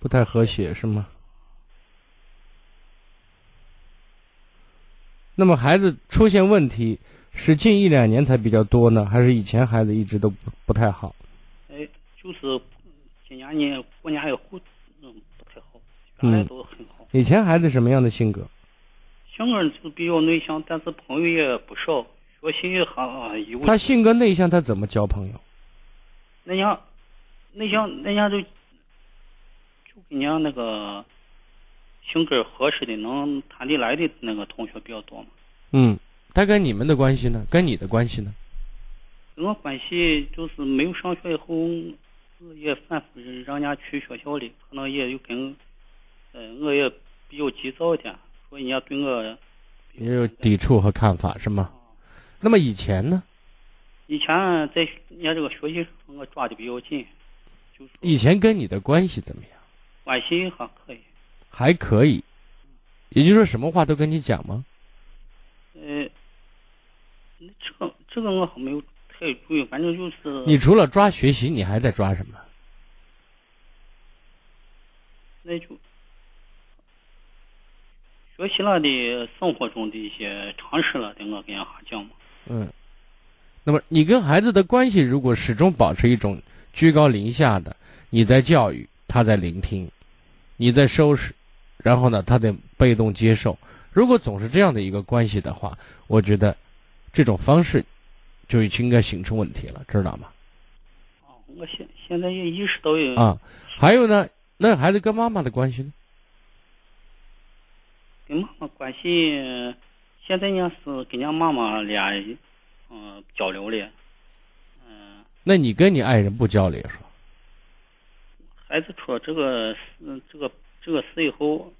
不太和谐，是吗？那么孩子出现问题是近一两年才比较多呢，还是以前孩子一直都不不太好？哎，就是今年呢，过年以后。原来都很好。以前孩子什么样的性格？性格是比较内向，但是朋友也不少，学习也很有。他性格内向，他怎么交朋友？内向，内向，内向就就跟人那个性格合适的、能谈得来的那个同学比较多嘛。嗯，他跟你们的关系呢？跟你的关系呢？跟我关系就是没有上学以后，也反复让人家去学校里，可能也有跟。嗯，我也比较急躁一点，所以人家对我也有抵触和看法，是吗？那么以前呢？以前在人家这个学习上，我抓的比较紧。就是以前跟你的关系怎么样？关系还可以。还可以，也就是说，什么话都跟你讲吗？呃，这个这个我还没有太注意，反正就是。你除了抓学习，你还在抓什么？那就。学习了的生活中的一些常识了，等我跟人家讲嘛。嗯，那么你跟孩子的关系如果始终保持一种居高临下的，你在教育，他在聆听，你在收拾，然后呢，他得被动接受。如果总是这样的一个关系的话，我觉得这种方式就已经应该形成问题了，知道吗？哦我现现在也意识到有啊。还有呢，那孩子跟妈妈的关系呢？跟妈妈关系，现在呢是跟俺妈妈俩，嗯，交流的，嗯。那你跟你爱人不交流是吧？孩子出了这个事，这个这个事以后，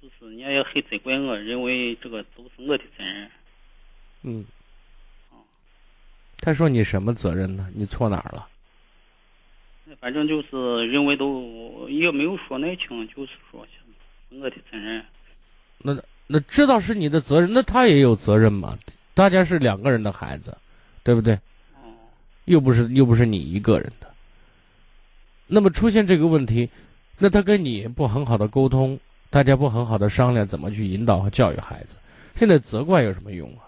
就是人家也很责怪我，认为这个都是我的责任。嗯。他说你什么责任呢？你错哪儿了？反正就是认为都也没有说那清，就是说我的责任。那那知道是你的责任，那他也有责任嘛？大家是两个人的孩子，对不对？哦。又不是又不是你一个人的。那么出现这个问题，那他跟你不很好的沟通，大家不很好的商量怎么去引导和教育孩子，现在责怪有什么用啊？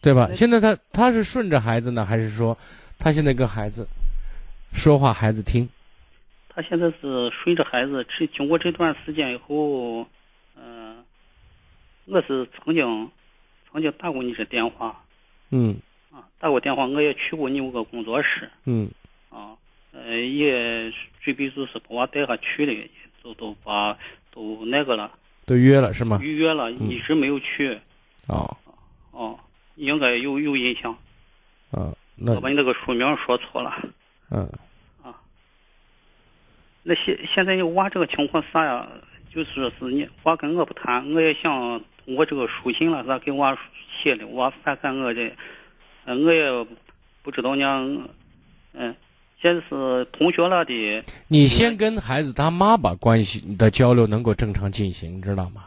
对吧？现在他他是顺着孩子呢，还是说他现在跟孩子说话，孩子听？他现在是顺着孩子。这经过这段时间以后，我是曾经曾经打过你这电话。嗯。啊，打过电话，我也去过你那个工作室。嗯。啊。呃，也准备就是把我带下去的，都都把都那个了，都约了是吗？预约了，一直没有去。哦，哦，应该有有印象。啊，那我把你那个书名说错了。嗯。啊。那现现在娃这个情况啥呀？就是说是你娃跟我不谈，我也想通过这个书信了，他给娃写的，娃反感我的，嗯，我也不知道呢，嗯。现在是同学了的。你先跟孩子他妈把关系的交流能够正常进行，知道吗？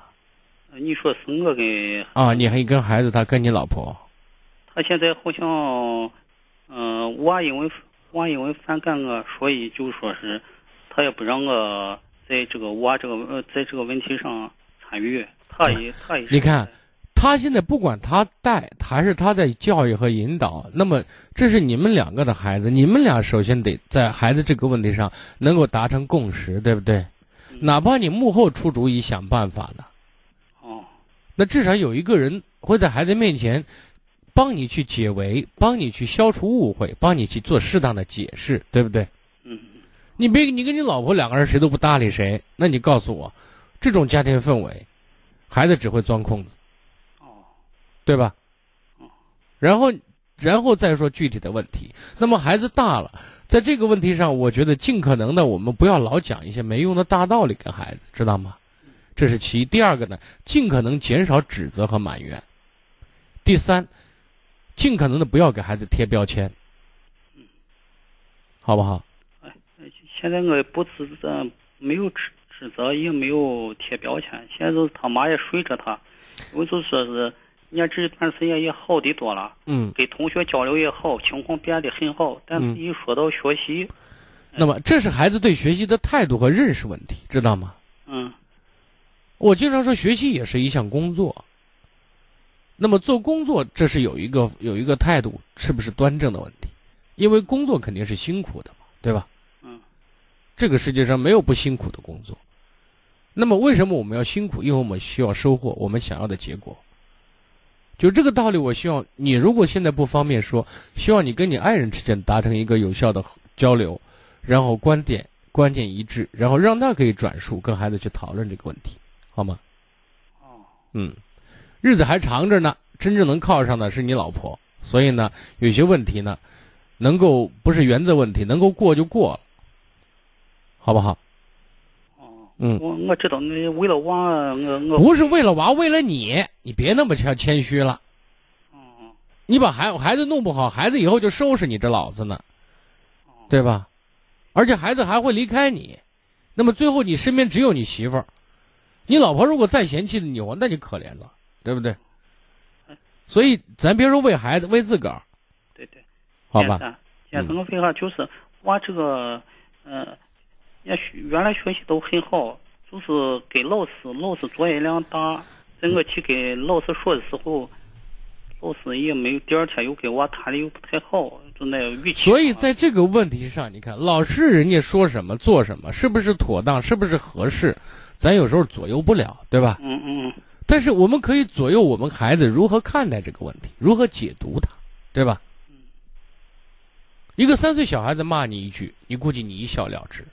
你说是我跟啊，你还跟孩子他跟你老婆？他现在好像，嗯，娃因为娃因为反感我，所以就说是他也不让我在这个娃这个呃在这个问题上参与。他也他也你看。他现在不管他带还是他在教育和引导，那么这是你们两个的孩子，你们俩首先得在孩子这个问题上能够达成共识，对不对？哪怕你幕后出主意想办法呢，哦，那至少有一个人会在孩子面前帮你去解围，帮你去消除误会，帮你去做适当的解释，对不对？嗯，你别你跟你老婆两个人谁都不搭理谁，那你告诉我，这种家庭氛围，孩子只会钻空子。哦对吧？然后，然后再说具体的问题。那么孩子大了，在这个问题上，我觉得尽可能的，我们不要老讲一些没用的大道理给孩子，知道吗？这是其一。第二个呢，尽可能减少指责和埋怨。第三，尽可能的不要给孩子贴标签，好不好？哎，现在我不指责，没有指指责，也没有贴标签。现在就是他妈也睡着他，我就说是。人家这段时间也好的多了，嗯，跟同学交流也好，情况变得很好。但是一说到学习，那么这是孩子对学习的态度和认识问题，知道吗？嗯，我经常说学习也是一项工作。那么做工作，这是有一个有一个态度是不是端正的问题，因为工作肯定是辛苦的嘛，对吧？嗯，这个世界上没有不辛苦的工作。那么为什么我们要辛苦？因为我们需要收获我们想要的结果。就这个道理，我希望你如果现在不方便说，希望你跟你爱人之间达成一个有效的交流，然后观点观点一致，然后让他可以转述跟孩子去讨论这个问题，好吗？哦，嗯，日子还长着呢，真正能靠上的是你老婆，所以呢，有些问题呢，能够不是原则问题，能够过就过了，好不好？嗯，我我知道，你为了娃，我我不是为了娃，为了你，你别那么谦谦虚了。你把孩孩子弄不好，孩子以后就收拾你这老子呢，对吧？而且孩子还会离开你，那么最后你身边只有你媳妇儿，你老婆如果再嫌弃你，我那就可怜了，对不对？所以咱别说为孩子，为自个儿。对对，好吧。现在我为啥就是娃这个，嗯。也学原来学习都很好，就是给老师，老师作业量大。在我去给老师说的时候，老师也没有。第二天又给我谈的又不太好，就那语气。所以在这个问题上，你看老师人家说什么做什么，是不是妥当，是不是合适，咱有时候左右不了，对吧？嗯嗯。但是我们可以左右我们孩子如何看待这个问题，如何解读它，对吧？一个三岁小孩子骂你一句，你估计你一笑了之。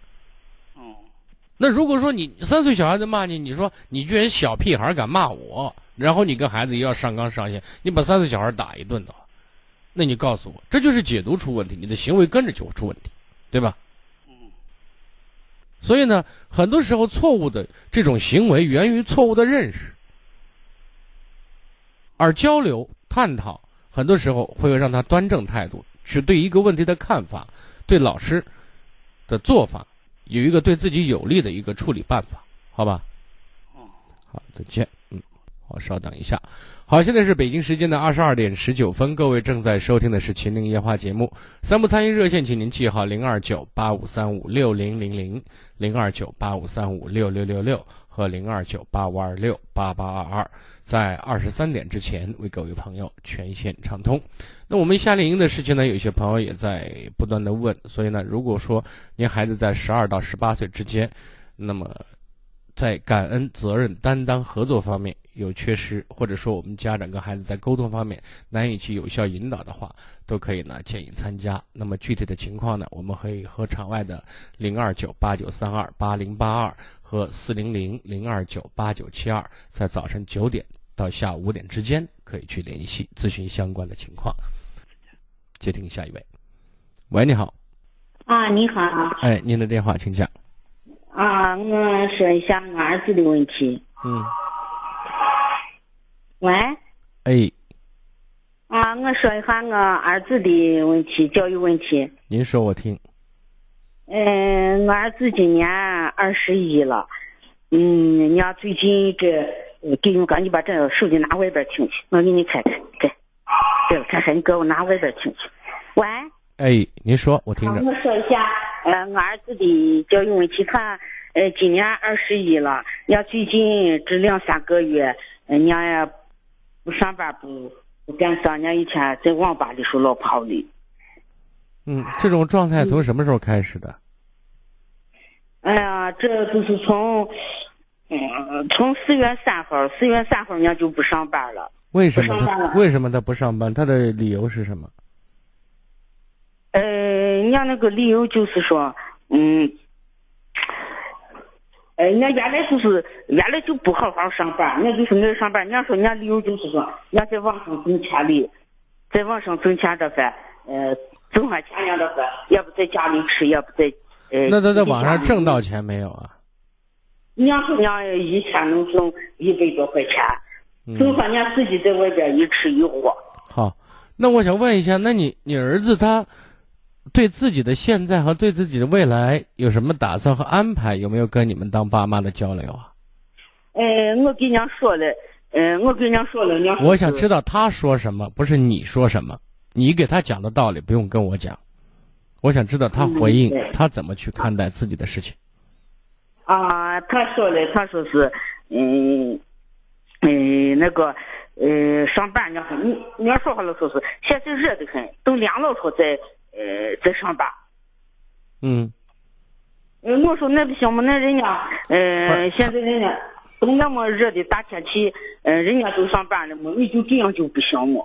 哦。那如果说你三岁小孩子骂你，你说你居然小屁孩敢骂我，然后你跟孩子又要上纲上线，你把三岁小孩打一顿的话，那你告诉我，这就是解读出问题，你的行为跟着就会出问题，对吧？所以呢，很多时候错误的这种行为源于错误的认识，而交流探讨很多时候会让他端正态度，去对一个问题的看法，对老师的做法有一个对自己有利的一个处理办法，好吧？好，再见。嗯，好，稍等一下。好，现在是北京时间的二十二点十九分，各位正在收听的是《秦岭夜话》节目。三部参与热线，请您记好：零二九八五三五六零零零、零二九八五三五六六六六和零二九八五二六八八二二，在二十三点之前为各位朋友全线畅通。那我们夏令营的事情呢，有些朋友也在不断的问，所以呢，如果说您孩子在十二到十八岁之间，那么在感恩、责任、担当、合作方面。有缺失，或者说我们家长跟孩子在沟通方面难以去有效引导的话，都可以呢建议参加。那么具体的情况呢，我们可以和场外的零二九八九三二八零八二和四零零零二九八九七二，在早晨九点到下午五点之间可以去联系咨询相关的情况。接听下一位，喂，你好。啊，你好。哎，您的电话请讲。啊，我说一下我儿子的问题。嗯。喂，哎，啊，我说一下我儿子的问题，教育问题。您说，我听。嗯，我儿子今年二十一了。嗯，娘最近这给你赶紧把这手机拿外边听去，我给你看看，给，对了，看看你给我拿外边听去。喂。哎，您说，我听着。我说一下，呃，我儿子的教育问题，他呃今年二十一了，娘最近这两三个月，娘也。不上班不不干啥，人一天在网吧里时候老跑的。嗯，这种状态从什么时候开始的？哎呀，这就是从嗯从四月三号，四月三号人家就不上班了。为什么他为什么他不上班？他的理由是什么？呃，人家那个理由就是说，嗯。哎，人家原来就是原来就不好好上班，人家就是那上班。人家说人家理由就是说，人家在网上挣钱的，在网上挣钱的话，呃，挣完钱了的话，也不在家里吃，也不在呃。那他在网上挣到钱没有啊？人家说人家一天能挣一百多块钱，就说人家自己在外边一吃一喝。好，那我想问一下，那你你儿子他？对自己的现在和对自己的未来有什么打算和安排？有没有跟你们当爸妈的交流啊？呃，我跟娘说了，呃，我跟娘说了，娘。我想知道他说什么，不是你说什么。你给他讲的道理不用跟我讲，我想知道他回应他怎么去看待自己的事情。啊，他说了，他说是，嗯，嗯，那个，呃，上班呢，你你要说话了，说是现在热得很，等凉了后再。呃，再上班。嗯。嗯，我说那不行嘛，那人家，呃，现在人家都那么热的大天气，呃，人家都上班了嘛，你就这样就不行嘛。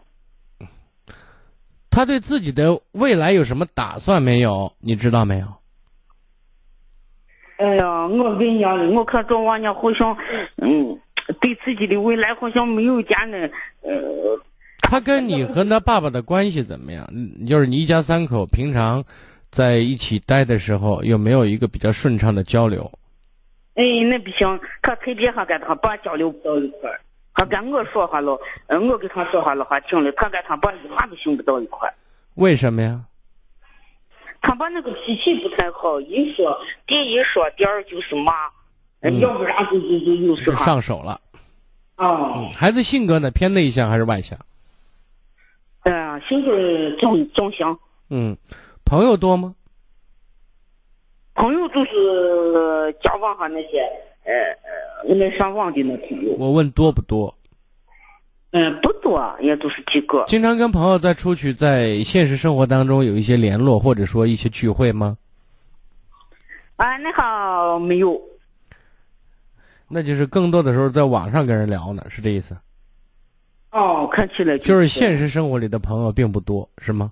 他对自己的未来有什么打算没有？你知道没有？哎呀，我跟你讲，我看这玩意好像，嗯，对自己的未来好像没有一点的，呃。他跟你和他爸爸的关系怎么样？就是你一家三口平常在一起待的时候，有没有一个比较顺畅的交流？哎，那不行，他特别还跟他爸交流不到一块儿。他跟我说话了，嗯，我跟他说话了还听了，他跟他爸一话都行不到一块儿。为什么呀？他爸那个脾气不太好，一说第一说，第二就是骂，要不然就就就有时候上手了。哦。孩子性格呢，偏内向还是外向？嗯，性格中中性。嗯，朋友多吗？朋友就是交往上那些，呃呃，那上网的那朋友。我问多不多？嗯，不多，也就是几个。经常跟朋友在出去，在现实生活当中有一些联络，或者说一些聚会吗？啊，那好没有。那就是更多的时候在网上跟人聊呢，是这意思？哦，看起来就是现实生活里的朋友并不多，是吗？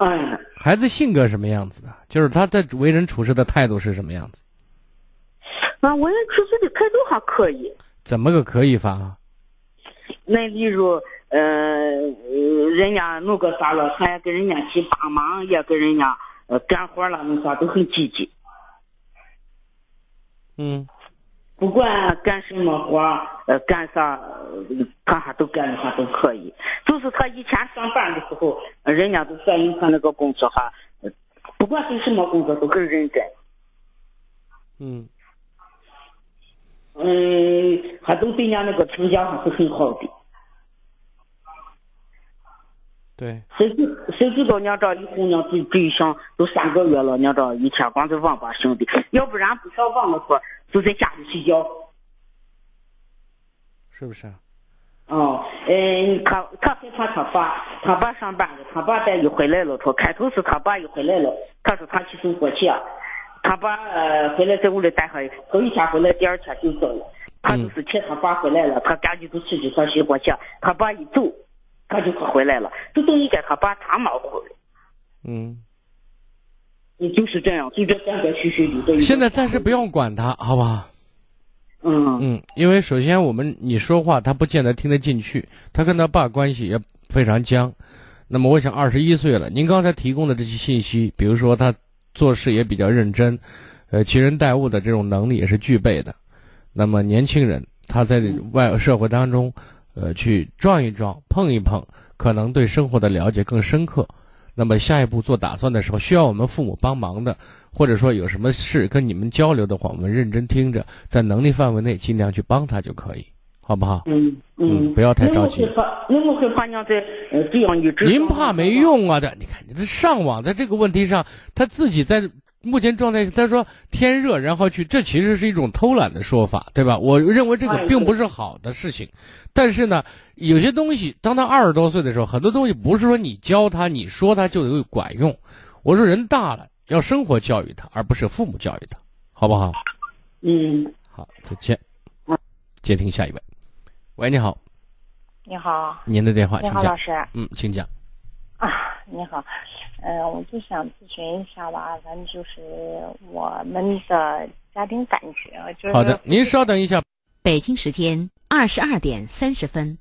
嗯。孩子性格什么样子的？就是他在为人处事的态度是什么样子？啊，为人处事的态度还可以。怎么个可以法啊？那例如，呃，人家弄个啥了，他也跟人家去帮忙，也给人家呃干活了，那啥都很积极。嗯。不管干什么活，呃，干啥，他还都干的话都可以。就是他以前上班的时候，人家都反映他那个工作哈，不管是什么工作都很认真。嗯。嗯，还都对人家那个评价还是很好的。对。谁知谁知道人家这一姑娘对对象都三个月了，人家这一天光在网吧醒的，要不然不上网的话。就在家里睡觉，是不是啊？哦，嗯，他他害怕他爸，他爸上班了，他爸再一回来了，他开头是他爸一回来了，他说他去送过去，他爸呃回来在屋里待会，头一天回来，第二天就走了。他就是趁他爸回来了，他赶紧就出去上洗火去，他爸一走，他就回来了，就等于给他爸插毛糊了。嗯。你就是这样，就这断断续续的。现在暂时不用管他，好不好？嗯嗯，因为首先我们你说话他不见得听得进去，他跟他爸关系也非常僵。那么我想二十一岁了，您刚才提供的这些信息，比如说他做事也比较认真，呃，其人待物的这种能力也是具备的。那么年轻人他在外社会当中，呃，去撞一撞、碰一碰，可能对生活的了解更深刻。那么下一步做打算的时候，需要我们父母帮忙的，或者说有什么事跟你们交流的话，我们认真听着，在能力范围内尽量去帮他就可以，好不好？嗯嗯，不要太着急。您不会怕娘在这样一直？您怕没用啊！这，你看，你这上网在这个问题上，他自己在目前状态，他说天热，然后去，这其实是一种偷懒的说法，对吧？我认为这个并不是好的事情，但是呢。有些东西，当他二十多岁的时候，很多东西不是说你教他、你说他就有管用。我说人大了要生活教育他，而不是父母教育他，好不好？嗯，好，再见。接听下一位，喂，你好。你好。您的电话，你好，老师。嗯，请讲。啊，你好，嗯，我就想咨询一下吧，反正就是我们的家庭感觉，就是。好的，您稍等一下。北京时间。二十二点三十分。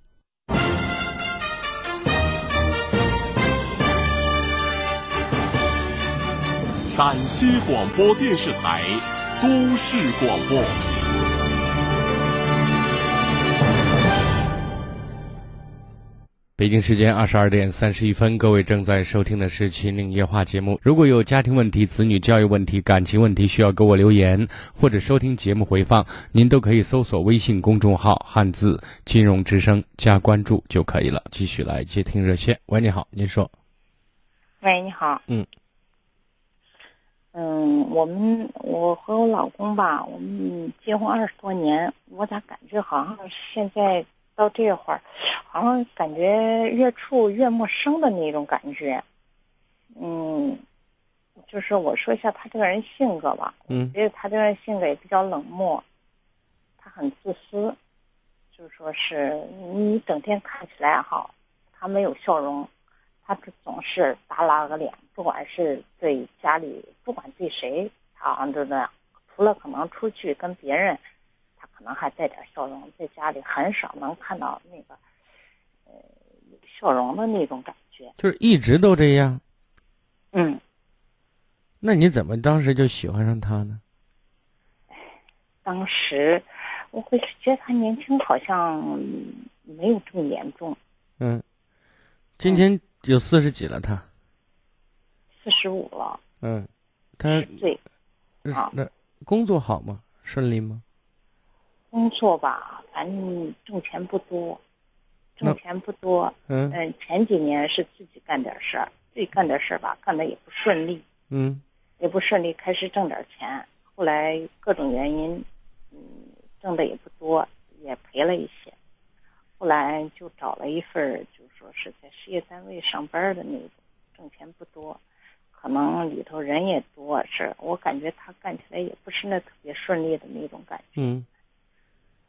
陕西广播电视台都市广播。北京时间二十二点三十一分，各位正在收听的是《秦岭夜话》节目。如果有家庭问题、子女教育问题、感情问题，需要给我留言或者收听节目回放，您都可以搜索微信公众号“汉字金融之声”加关注就可以了。继续来接听热线。喂，你好，您说。喂，你好。嗯。嗯，我们我和我老公吧，我们结婚二十多年，我咋感觉好像现在。到这会儿，好像感觉越处越陌生的那种感觉。嗯，就是我说一下他这个人性格吧。嗯。觉得他这个人性格也比较冷漠，他很自私，就是说是你整天看起来哈，他没有笑容，他总是耷拉个脸，不管是对家里，不管对谁，他好像都那样。除了可能出去跟别人。可能还带点笑容，在家里很少能看到那个，呃，笑容的那种感觉。就是一直都这样。嗯。那你怎么当时就喜欢上他呢？当时我会觉得他年轻，好像没有这么严重。嗯。今天有四十几了，他。四十五了。嗯。他。对。啊。那工作好吗？顺利吗？工作吧，反正挣钱不多，挣钱不多。嗯。嗯，前几年是自己干点事儿，自己干点事儿吧，干的也不顺利。嗯。也不顺利，开始挣点钱，后来各种原因，嗯，挣的也不多，也赔了一些。后来就找了一份就是说是在事业单位上班的那种，挣钱不多，可能里头人也多，是我感觉他干起来也不是那特别顺利的那种感觉。嗯。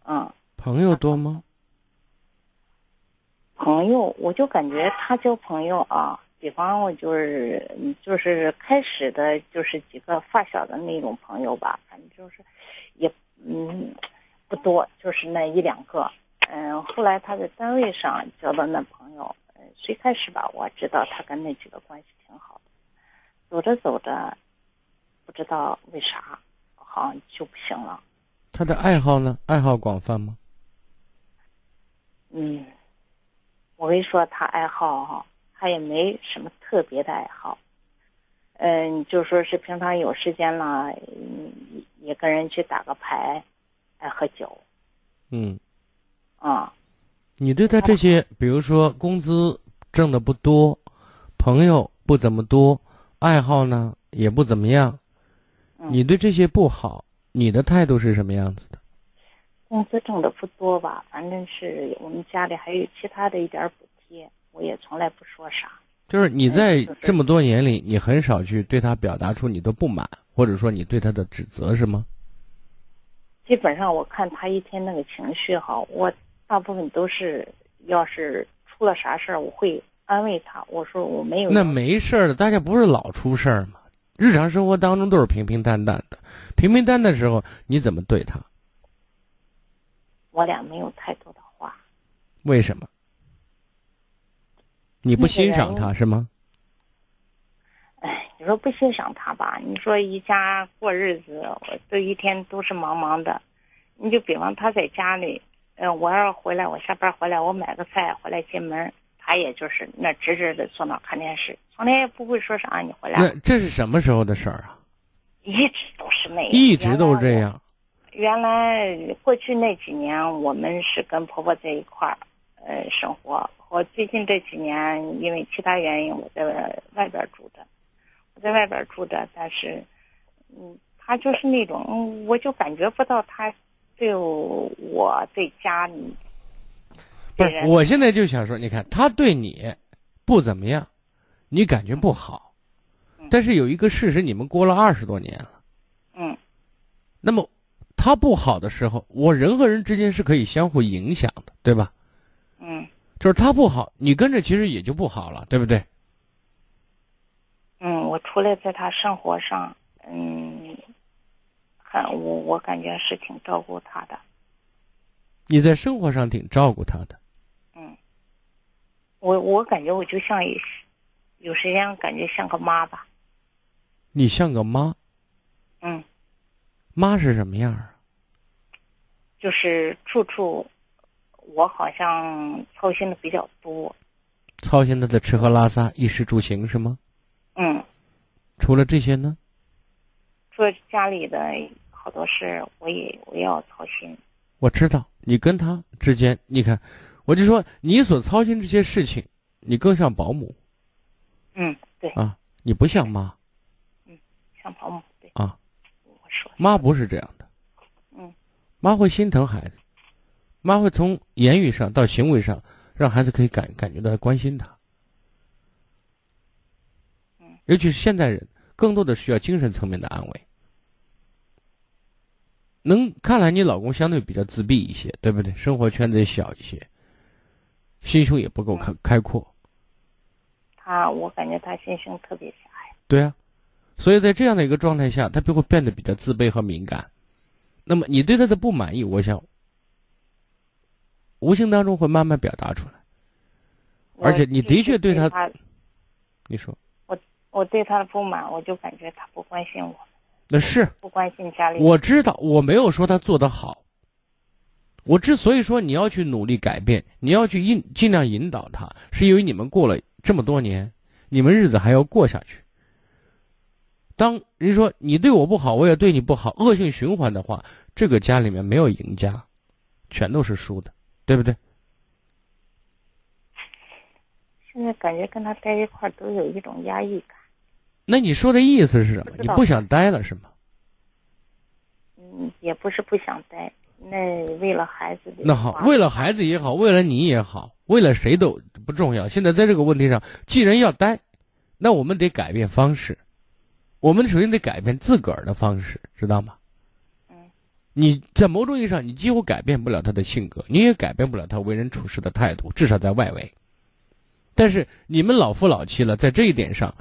嗯，朋友多吗？朋友，我就感觉他交朋友啊，比方我就是就是开始的就是几个发小的那种朋友吧，反正就是也嗯不多，就是那一两个。嗯，后来他在单位上交的那朋友，最开始吧，我知道他跟那几个关系挺好的，走着走着，不知道为啥好像就不行了。他的爱好呢？爱好广泛吗？嗯，我跟你说，他爱好哈。他也没什么特别的爱好，嗯，就说是平常有时间了，也跟人去打个牌，爱喝酒。嗯，啊，你对他这些，比如说工资挣的不多，朋友不怎么多，爱好呢也不怎么样，你对这些不好，你的态度是什么样子的？工资挣的不多吧，反正是我们家里还有其他的一点补贴。我也从来不说啥，就是你在这么多年里，你很少去对他表达出你的不满，或者说你对他的指责，是吗？基本上我看他一天那个情绪哈，我大部分都是，要是出了啥事儿，我会安慰他，我说我没有。那没事儿的，大家不是老出事儿吗？日常生活当中都是平平淡淡的，平平淡淡的时候你怎么对他？我俩没有太多的话。为什么？你不欣赏他是吗？哎，你说不欣赏他吧？你说一家过日子，我这一天都是忙忙的。你就比方他在家里，嗯，我要是回来，我下班回来，我买个菜回来进门，他也就是那直直的坐那看电视，从来也不会说啥。你回来，那这是什么时候的事儿啊？一直都是那样，一直都是这样。原来过去那几年，我们是跟婆婆在一块儿，呃，生活。我最近这几年因为其他原因，我在外边住的，我在外边住的，但是，嗯，他就是那种，我就感觉不到他对我对家里。不是，我现在就想说，你看他对你不怎么样，你感觉不好，但是有一个事实，你们过了二十多年了，嗯，那么他不好的时候，我人和人之间是可以相互影响的，对吧？嗯。就是他不好，你跟着其实也就不好了，对不对？嗯，我除了在他生活上，嗯，很我我感觉是挺照顾他的。你在生活上挺照顾他的。嗯。我我感觉我就像有时间感觉像个妈吧。你像个妈。嗯。妈是什么样啊？就是处处。我好像操心的比较多，操心他的吃喝拉撒、衣食住行是吗？嗯。除了这些呢？除了家里的好多事，我也我也要操心。我知道你跟他之间，你看，我就说你所操心这些事情，你更像保姆。嗯，对。啊，你不像妈。嗯，像保姆对。啊。我说。妈不是这样的。嗯。妈会心疼孩子。妈会从言语上到行为上，让孩子可以感感觉到关心他。尤其是现代人，更多的需要精神层面的安慰。能看来你老公相对比较自闭一些，对不对？生活圈子也小一些，心胸也不够开开阔。他，我感觉他心胸特别狭隘。对啊，所以在这样的一个状态下，他就会变得比较自卑和敏感。那么你对他的不满意，我想。无形当中会慢慢表达出来，而且你的确对他，你说我我对他的不满，我就感觉他不关心我，那是不关心家里。我知道，我没有说他做的好。我之所以说你要去努力改变，你要去引尽量引导他，是因为你们过了这么多年，你们日子还要过下去。当人说你对我不好，我也对你不好，恶性循环的话，这个家里面没有赢家，全都是输的。对不对？现在感觉跟他待一块儿都有一种压抑感。那你说的意思是什么？你不想待了是吗？嗯，也不是不想待。那为了孩子。那好，为了孩子也好，为了你也好，为了谁都不重要。现在在这个问题上，既然要待，那我们得改变方式。我们首先得改变自个儿的方式，知道吗？嗯你在某种意义上，你几乎改变不了他的性格，你也改变不了他为人处事的态度，至少在外围。但是你们老夫老妻了，在这一点上，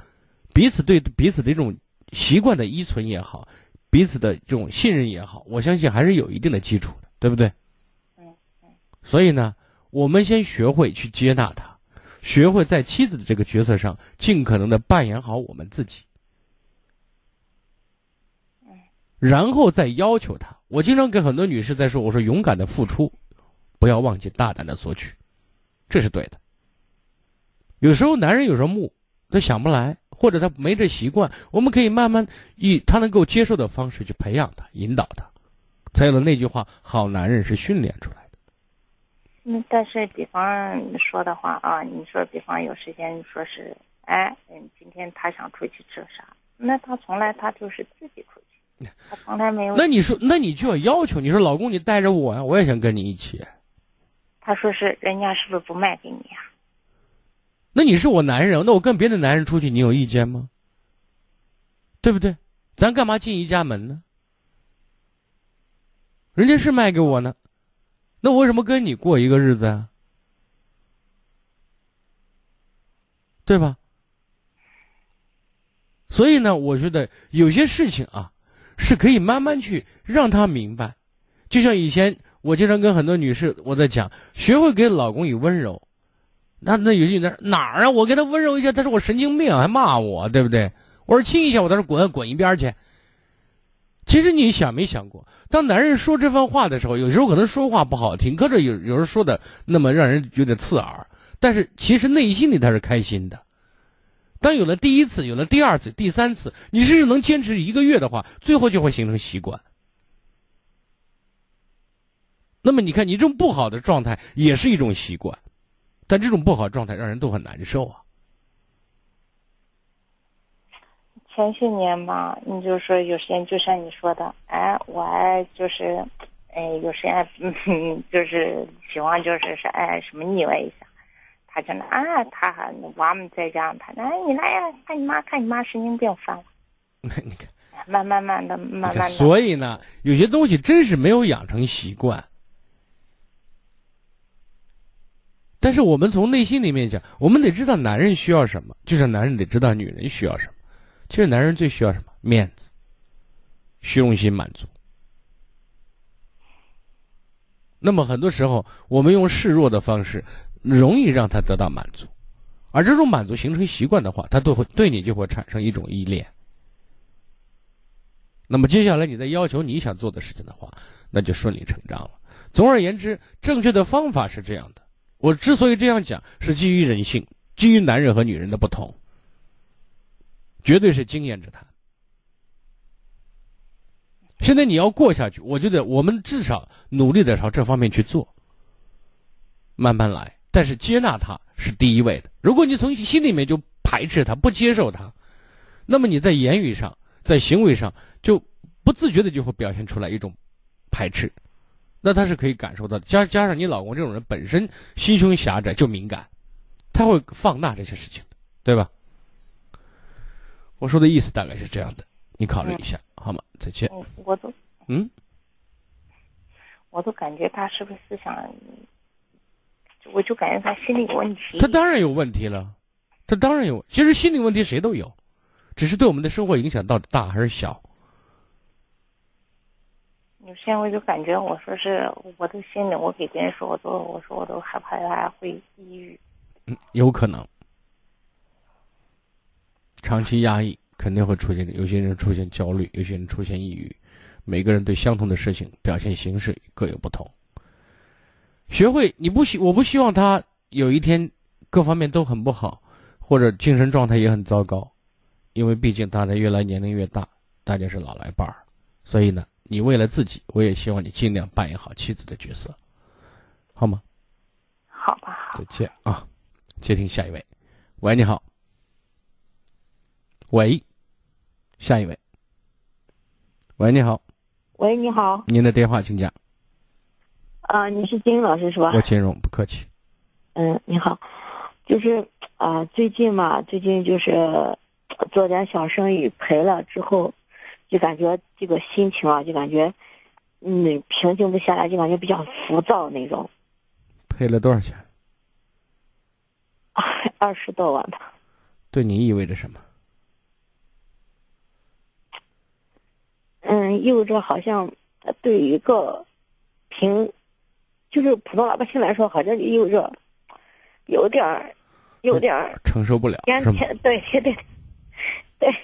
彼此对彼此的这种习惯的依存也好，彼此的这种信任也好，我相信还是有一定的基础的，对不对？嗯嗯。所以呢，我们先学会去接纳他，学会在妻子的这个角色上尽可能的扮演好我们自己。然后再要求他。我经常跟很多女士在说：“我说勇敢的付出，不要忘记大胆的索取，这是对的。”有时候男人有时候木，他想不来，或者他没这习惯，我们可以慢慢以他能够接受的方式去培养他、引导他，才有了那句话：“好男人是训练出来的。”嗯，但是比方说的话啊，你说比方有时间说是，哎，嗯，今天他想出去吃啥，那他从来他就是自己出去。他从来没有。那你说，那你就要要求你说，老公，你带着我呀，我也想跟你一起。他说是，人家是不是不卖给你呀？那你是我男人，那我跟别的男人出去，你有意见吗？对不对？咱干嘛进一家门呢？人家是卖给我呢，那我为什么跟你过一个日子啊？对吧？所以呢，我觉得有些事情啊。是可以慢慢去让他明白，就像以前我经常跟很多女士我在讲，学会给老公以温柔。那那有些女的哪儿啊？我给他温柔一下，他说我神经病，还骂我，对不对？我说亲一下，我他说滚滚一边去。其实你想没想过，当男人说这番话的时候，有时候可能说话不好听，或者有有时候说的那么让人有点刺耳，但是其实内心里他是开心的。当有了第一次，有了第二次、第三次，你甚至能坚持一个月的话，最后就会形成习惯。那么你看，你这种不好的状态也是一种习惯，但这种不好状态让人都很难受啊。前些年吧，你就说有时间，就像你说的，哎，我就是，哎，有时间，嗯，就是喜欢，就是是，哎，什么腻歪一下。他真的啊，他还娃们在家，他哎，你来呀，看你妈，看你妈神经病犯了。你看，慢慢慢的，慢慢的。所以呢，有些东西真是没有养成习惯。但是我们从内心里面讲，我们得知道男人需要什么，就像男人得知道女人需要什么。其实男人最需要什么？面子、虚荣心满足。那么很多时候，我们用示弱的方式。容易让他得到满足，而这种满足形成习惯的话，他都会对你就会产生一种依恋。那么接下来你再要求你想做的事情的话，那就顺理成章了。总而言之，正确的方法是这样的。我之所以这样讲，是基于人性，基于男人和女人的不同，绝对是经验之谈。现在你要过下去，我觉得我们至少努力的朝这方面去做，慢慢来。但是接纳他是第一位的。如果你从心里面就排斥他、不接受他，那么你在言语上、在行为上就不自觉的就会表现出来一种排斥。那他是可以感受到的，加加上你老公这种人本身心胸狭窄就敏感，他会放大这些事情的，对吧？我说的意思大概是这样的，你考虑一下好吗？再见。我都嗯，我都感觉他是不是思想？我就感觉他心里有问题。他当然有问题了，他当然有。其实心理问题谁都有，只是对我们的生活影响到底大还是小。有些我就感觉，我说是我的心里，我给别人说，我都我说我都害怕他会抑郁。嗯，有可能。长期压抑肯定会出现，有些人出现焦虑，有些人出现抑郁。每个人对相同的事情表现形式各有不同。学会你不希我不希望他有一天各方面都很不好，或者精神状态也很糟糕，因为毕竟大家越来年龄越大，大家是老来伴儿，所以呢，你为了自己，我也希望你尽量扮演好妻子的角色，好吗？好吧，好。再见啊！接听下一位，喂，你好。喂，下一位。喂，你好。喂，你好。您的电话，请讲。啊，你是金老师是吧？我金荣，不客气。嗯，你好，就是啊，最近嘛，最近就是做点小生意赔了之后，就感觉这个心情啊，就感觉嗯平静不下来，就感觉比较浮躁那种。赔了多少钱？二十多万吧。对你意味着什么？嗯，意味着好像对于一个平，就是普通老百姓来说，好像意味着有点儿，有点儿承受不了，眼是吗？对对对 对，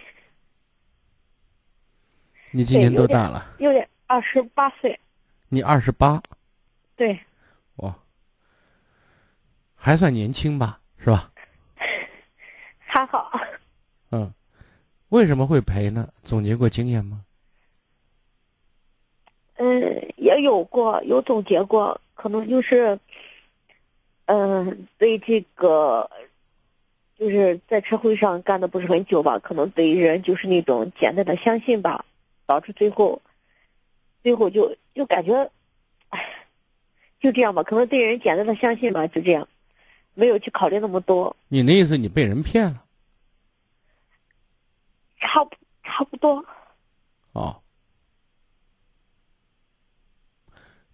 你今年多大了？有点二十八岁，你二十八，对，哇，还算年轻吧，是吧？还好。嗯，为什么会赔呢？总结过经验吗？嗯，也有过，有总结过，可能就是，嗯，对这个，就是在社会上干的不是很久吧，可能对人就是那种简单的相信吧，导致最后，最后就就感觉，唉，就这样吧，可能对人简单的相信吧，就这样，没有去考虑那么多，你那意思你被人骗了？差不差不多。哦，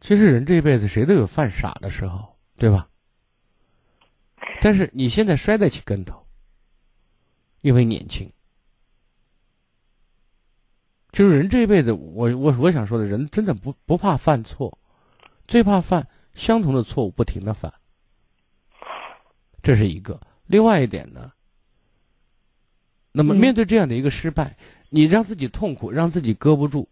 其实人这一辈子谁都有犯傻的时候，对吧？但是你现在摔得起跟头，因为年轻。就是人这一辈子，我我我想说的人真的不不怕犯错，最怕犯相同的错误不停的犯。这是一个。另外一点呢，那么面对这样的一个失败，你让自己痛苦，让自己搁不住。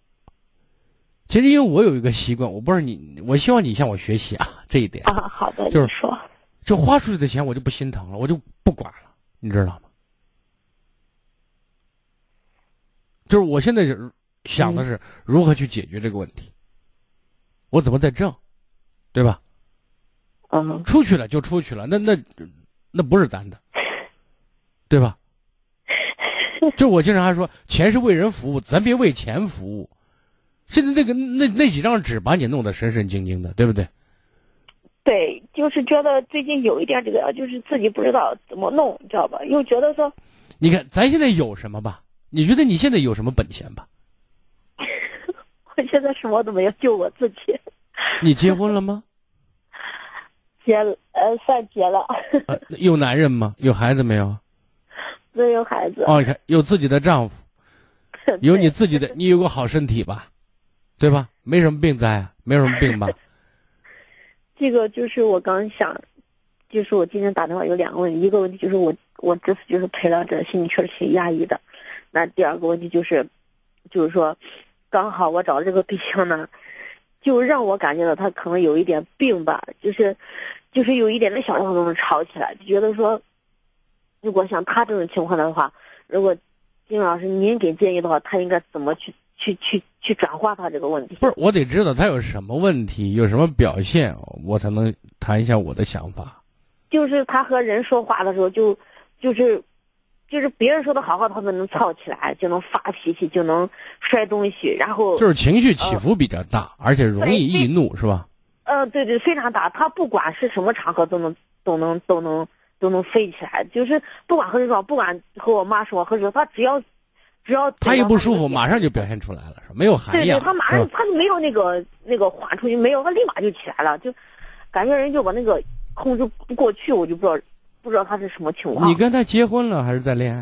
其实因为我有一个习惯，我不知道你，我希望你向我学习啊，这一点。啊，好的，就是说。就花出去的钱我就不心疼了，我就不管了，你知道吗？就是我现在想的是如何去解决这个问题，我怎么再挣，对吧？嗯，出去了就出去了，那那那不是咱的，对吧？就我经常还说，钱是为人服务，咱别为钱服务。现在那个那那几张纸把你弄得神神经经的，对不对？对，就是觉得最近有一点这个，就是自己不知道怎么弄，你知道吧？又觉得说，你看咱现在有什么吧？你觉得你现在有什么本钱吧？我现在什么都没有，就我自己。你结婚了吗？结了，呃，算结了，呃，有男人吗？有孩子没有？没有孩子。哦，你看，有自己的丈夫，有你自己的，你有个好身体吧，对吧？没什么病灾啊，没什么病吧？这个就是我刚想，就是我今天打电话有两个问题，一个问题就是我我这次就是陪了，这心里确实挺压抑的。那第二个问题就是，就是说，刚好我找的这个对象呢，就让我感觉到他可能有一点病吧，就是，就是有一点点小事都能吵起来，就觉得说，如果像他这种情况的话，如果金老师您给建议的话，他应该怎么去去去去转化他这个问题？不是，我得知道他有什么问题，有什么表现，我才能谈一下我的想法。就是他和人说话的时候就，就是，就是别人说的好话，他都能吵起来，就能发脾气，就能摔东西，然后就是情绪起伏比较大，而且容易易怒，是吧？呃，对对，非常大。他不管是什么场合，都能都能都能都能飞起来。就是不管和谁说，不管和我妈说，和谁说，他只要只要他一不舒服，马上就表现出来了，是？没有涵对对，他马上他就没有那个那个缓出去，没有，他立马就起来了，就感觉人就把那个控制不过去，我就不知道不知道他是什么情况。你跟他结婚了还是在恋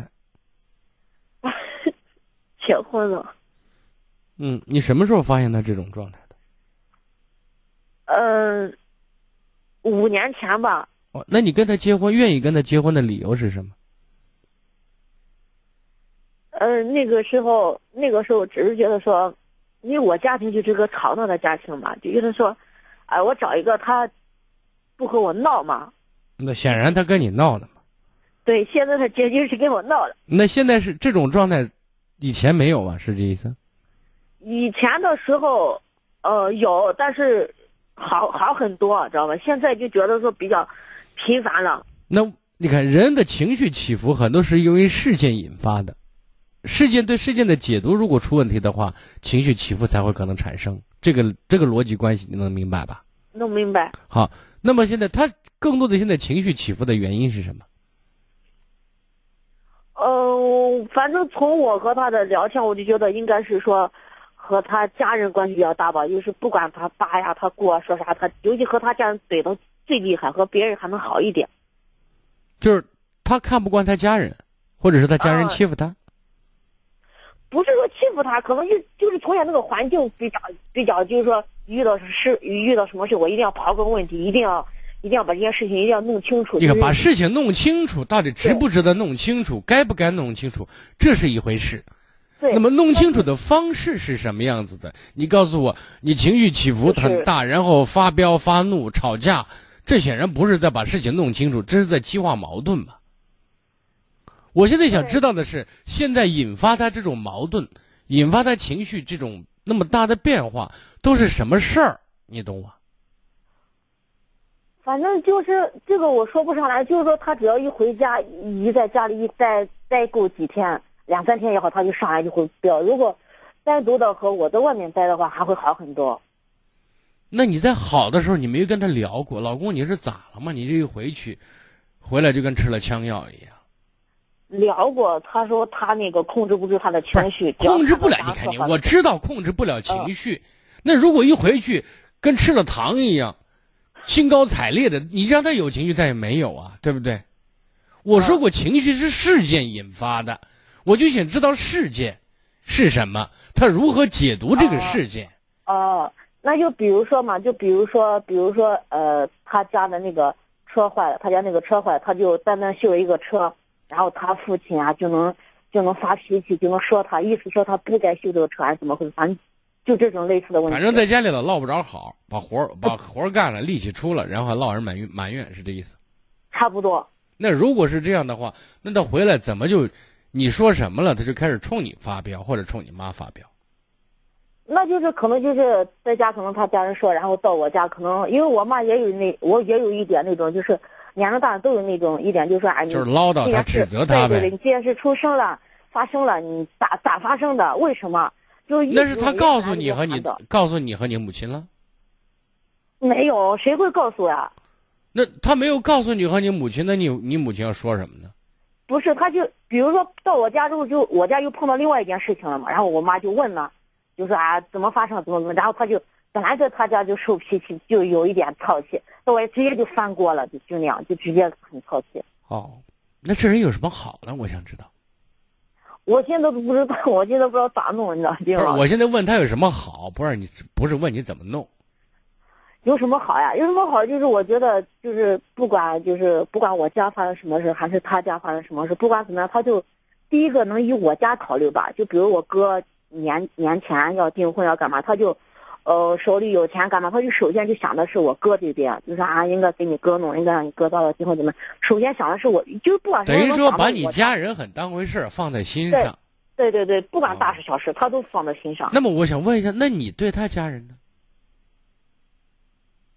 爱？结婚了。嗯，你什么时候发现他这种状态的？呃，五年前吧。哦，那你跟他结婚，愿意跟他结婚的理由是什么？呃，那个时候，那个时候只是觉得说，因为我家庭就是个吵闹的家庭嘛，就觉得说，哎、我找一个他不和我闹嘛。那显然他跟你闹呢嘛。对，现在他结局是跟我闹了。那现在是这种状态，以前没有吧？是这意思？以前的时候，呃，有，但是好好很多，知道吧？现在就觉得说比较频繁了。那你看，人的情绪起伏很多是由于事件引发的，事件对事件的解读如果出问题的话，情绪起伏才会可能产生。这个这个逻辑关系你能明白吧？能明白。好，那么现在他更多的现在情绪起伏的原因是什么？呃，反正从我和他的聊天，我就觉得应该是说和他家人关系比较大吧。就是不管他爸呀、他姑啊说啥，他尤其和他家人怼的最厉害，和别人还能好一点。就是他看不惯他家人，或者是他家人欺负他。不是说欺负他，可能就就是从小那个环境比较比较，就是说遇到事遇到什么事，我一定要刨根问底，一定要一定要把这件事情一定要弄清楚。你看，把事情弄清楚，到底值不值得弄清楚，该不该弄清楚，这是一回事。对。那么弄清楚的方式是什么样子的？你告诉我，你情绪起伏很大，然后发飙、发怒、吵架，这显然不是在把事情弄清楚，这是在激化矛盾嘛？我现在想知道的是，现在引发他这种矛盾，引发他情绪这种那么大的变化，都是什么事儿？你懂吗？反正就是这个，我说不上来。就是说，他只要一回家，一在家里一待待够几天，两三天也好，他就上来就会飙。如果单独的和我在外面待的话，还会好很多。那你在好的时候，你没跟他聊过，老公你是咋了嘛？你这一回去，回来就跟吃了枪药一样。聊过，他说他那个控制不住他的情绪，控制不了。你看你，我知道控制不了情绪。那如果一回去跟吃了糖一样，兴高采烈的，你让他有情绪，他也没有啊，对不对？我说过，情绪是事件引发的，我就想知道事件是什么，他如何解读这个事件。哦，那就比如说嘛，就比如说，比如说，呃，他家的那个车坏了，他家那个车坏了，他就单单修一个车。然后他父亲啊，就能就能发脾气，就能说他，意思说他不该修这个车，还怎么回事？反正就这种类似的问题。反正在家里头落不着好，把活把活干了，力气出了，然后还落人埋怨埋怨，是这意思？差不多。那如果是这样的话，那他回来怎么就你说什么了，他就开始冲你发飙，或者冲你妈发飙？那就是可能就是在家，可能他家人说，然后到我家，可能因为我妈也有那，我也有一点那种就是。年龄大都有那种一点，就是说，哎，就是唠叨他，指责他呗。对对对，你既然是出生了，发生了，你咋咋发生的？为什么？就那是他告诉你和你告诉你和你母亲了？没有，谁会告诉呀？那他没有告诉你和你母亲，那你你母亲要说什么呢？不是，他就比如说到我家之后，就我家又碰到另外一件事情了嘛。然后我妈就问了，就说啊，怎么发生？怎么怎么？然后他就。本来在他家就受脾气，就有一点操气，我直接就翻锅了，就就那样，就直接很操气。哦，那这人有什么好呢？我想知道。我现在都不知道，我现在不知道咋弄，你知道吗？不是，我现在问他有什么好，不是你，不是问你怎么弄。有什么好呀？有什么好？就是我觉得，就是不管就是不管我家发生什么事，还是他家发生什么事，不管怎么样，他就第一个能以我家考虑吧。就比如我哥年年前要订婚要干嘛，他就。呃，手里有钱干嘛？他就首先就想的是我哥这边，就说啊，应该给你哥弄，应该让你哥到了今后怎么？首先想的是我，就不管等于说把你家人很当回事放在心上。对对对，不管大事小事，他都放在心上。那么我想问一下，那你对他家人呢？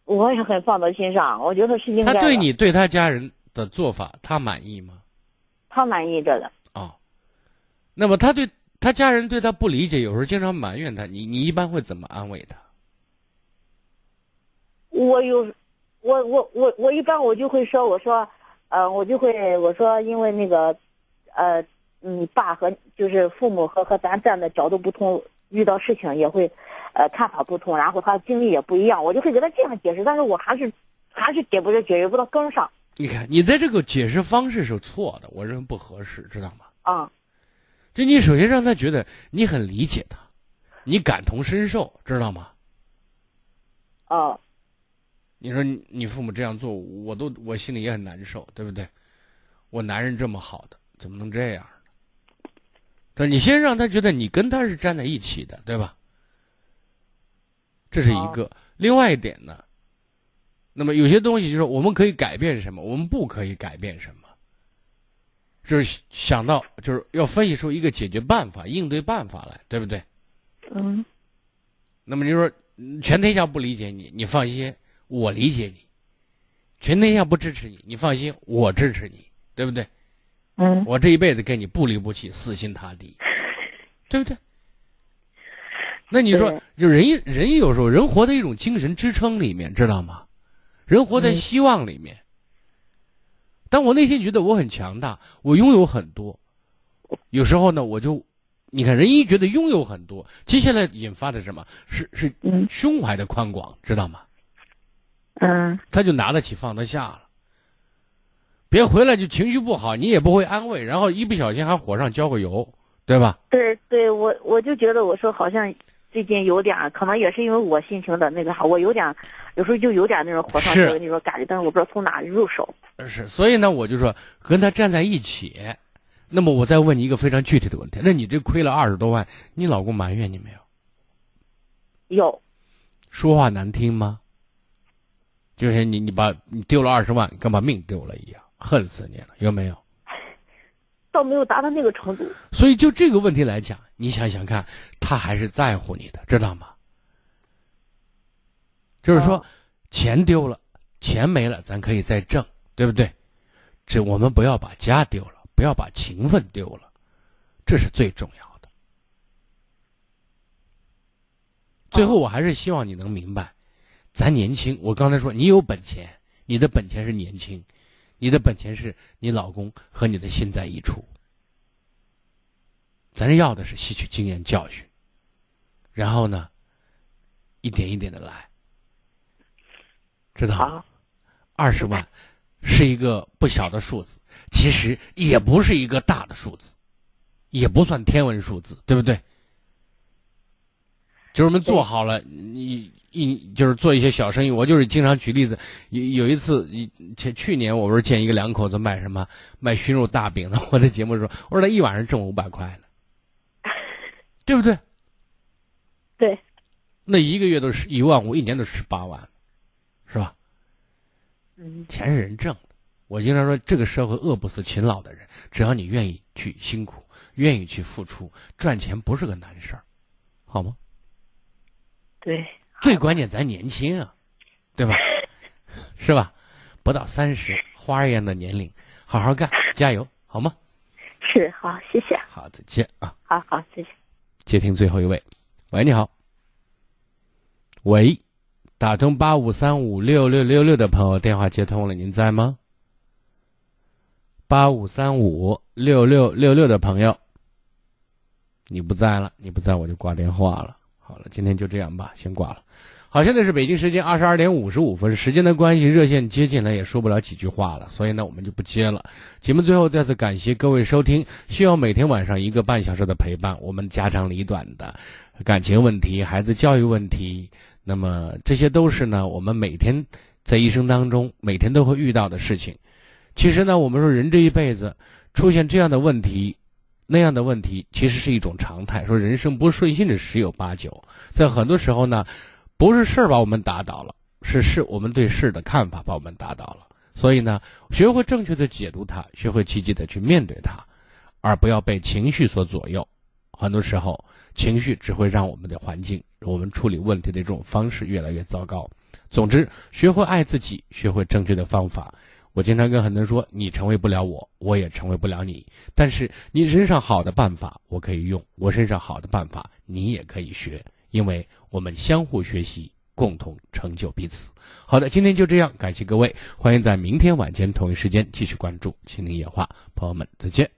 我也很放在心上，我觉得是应该。他对你对他家人的做法，他满意吗？他满意着的。哦，那么他对他家人对他不理解，有时候经常埋怨他，你你一般会怎么安慰他？我有，我我我我一般我就会说，我说，呃，我就会我说，因为那个，呃，你爸和就是父母和和咱站的角度不同，遇到事情也会，呃，看法不同，然后他经历也不一样，我就会给他这样解释，但是我还是还是解不是解决不到根上。你看，你在这个解释方式是错的，我认为不合适，知道吗？啊，就你首先让他觉得你很理解他，你感同身受，知道吗？啊。你说你父母这样做，我都我心里也很难受，对不对？我男人这么好的，怎么能这样呢？但你先让他觉得你跟他是站在一起的，对吧？这是一个。另外一点呢，那么有些东西就是我们可以改变什么，我们不可以改变什么，就是想到就是要分析出一个解决办法、应对办法来，对不对？嗯。那么你说全天下不理解你，你放心。我理解你，全天下不支持你，你放心，我支持你，对不对？嗯，我这一辈子跟你不离不弃，死心塌地，对不对？那你说，就人人有时候人活在一种精神支撑里面，知道吗？人活在希望里面。当我内心觉得我很强大，我拥有很多，有时候呢，我就，你看，人一觉得拥有很多，接下来引发的什么是是胸怀的宽广，知道吗？嗯，他就拿得起放得下了。别回来就情绪不好，你也不会安慰，然后一不小心还火上浇个油，对吧？对对，我我就觉得我说好像最近有点，可能也是因为我心情的那个啥，我有点有时候就有点那种火上浇油那种感觉，但是我不知道从哪入手。是，所以呢，我就说跟他站在一起。那么我再问你一个非常具体的问题，那你这亏了二十多万，你老公埋怨你没有？有。说话难听吗？就是你你把你丢了二十万，跟把命丢了一样，恨死你了，有没有？倒没有达到那个程度。所以就这个问题来讲，你想想看，他还是在乎你的，知道吗？就是说，钱丢了，钱没了，咱可以再挣，对不对？这我们不要把家丢了，不要把情分丢了，这是最重要的。最后，我还是希望你能明白，咱年轻。我刚才说，你有本钱，你的本钱是年轻，你的本钱是你老公和你的心在一处。咱要的是吸取经验教训，然后呢，一点一点的来，知道吗？二十万是一个不小的数字，其实也不是一个大的数字，也不算天文数字，对不对？就是我们做好了，你一就是做一些小生意。我就是经常举例子，有有一次，前去年我不是见一个两口子卖什么卖熏肉大饼的，我在节目说，我说他一晚上挣五百块呢。对不对？对，那一个月都是一万五，一年都十八万，是吧？嗯，钱是人挣的。我经常说，这个社会饿不死勤劳的人，只要你愿意去辛苦，愿意去付出，赚钱不是个难事儿，好吗？对，最关键咱年轻啊，对吧？是吧？不到三十，花一样的年龄，好好干，加油，好吗？是，好，谢谢。好，再见啊。好好，谢谢。接听最后一位，喂，你好。喂，打通八五三五六六六六的朋友电话接通了，您在吗？八五三五六六六六的朋友，你不在了，你不在我就挂电话了。好了，今天就这样吧，先挂了。好，现在是北京时间二十二点五十五分，时间的关系，热线接进来也说不了几句话了，所以呢，我们就不接了。节目最后再次感谢各位收听，需要每天晚上一个半小时的陪伴，我们家长里短的感情问题、孩子教育问题，那么这些都是呢，我们每天在一生当中每天都会遇到的事情。其实呢，我们说人这一辈子出现这样的问题、那样的问题，其实是一种常态。说人生不顺心的十有八九，在很多时候呢。不是事儿把我们打倒了，是事我们对事的看法把我们打倒了。所以呢，学会正确的解读它，学会积极的去面对它，而不要被情绪所左右。很多时候，情绪只会让我们的环境、我们处理问题的这种方式越来越糟糕。总之，学会爱自己，学会正确的方法。我经常跟很多人说：“你成为不了我，我也成为不了你。但是你身上好的办法我可以用，我身上好的办法你也可以学。”因为我们相互学习，共同成就彼此。好的，今天就这样，感谢各位，欢迎在明天晚间同一时间继续关注《心灵野话》，朋友们再见。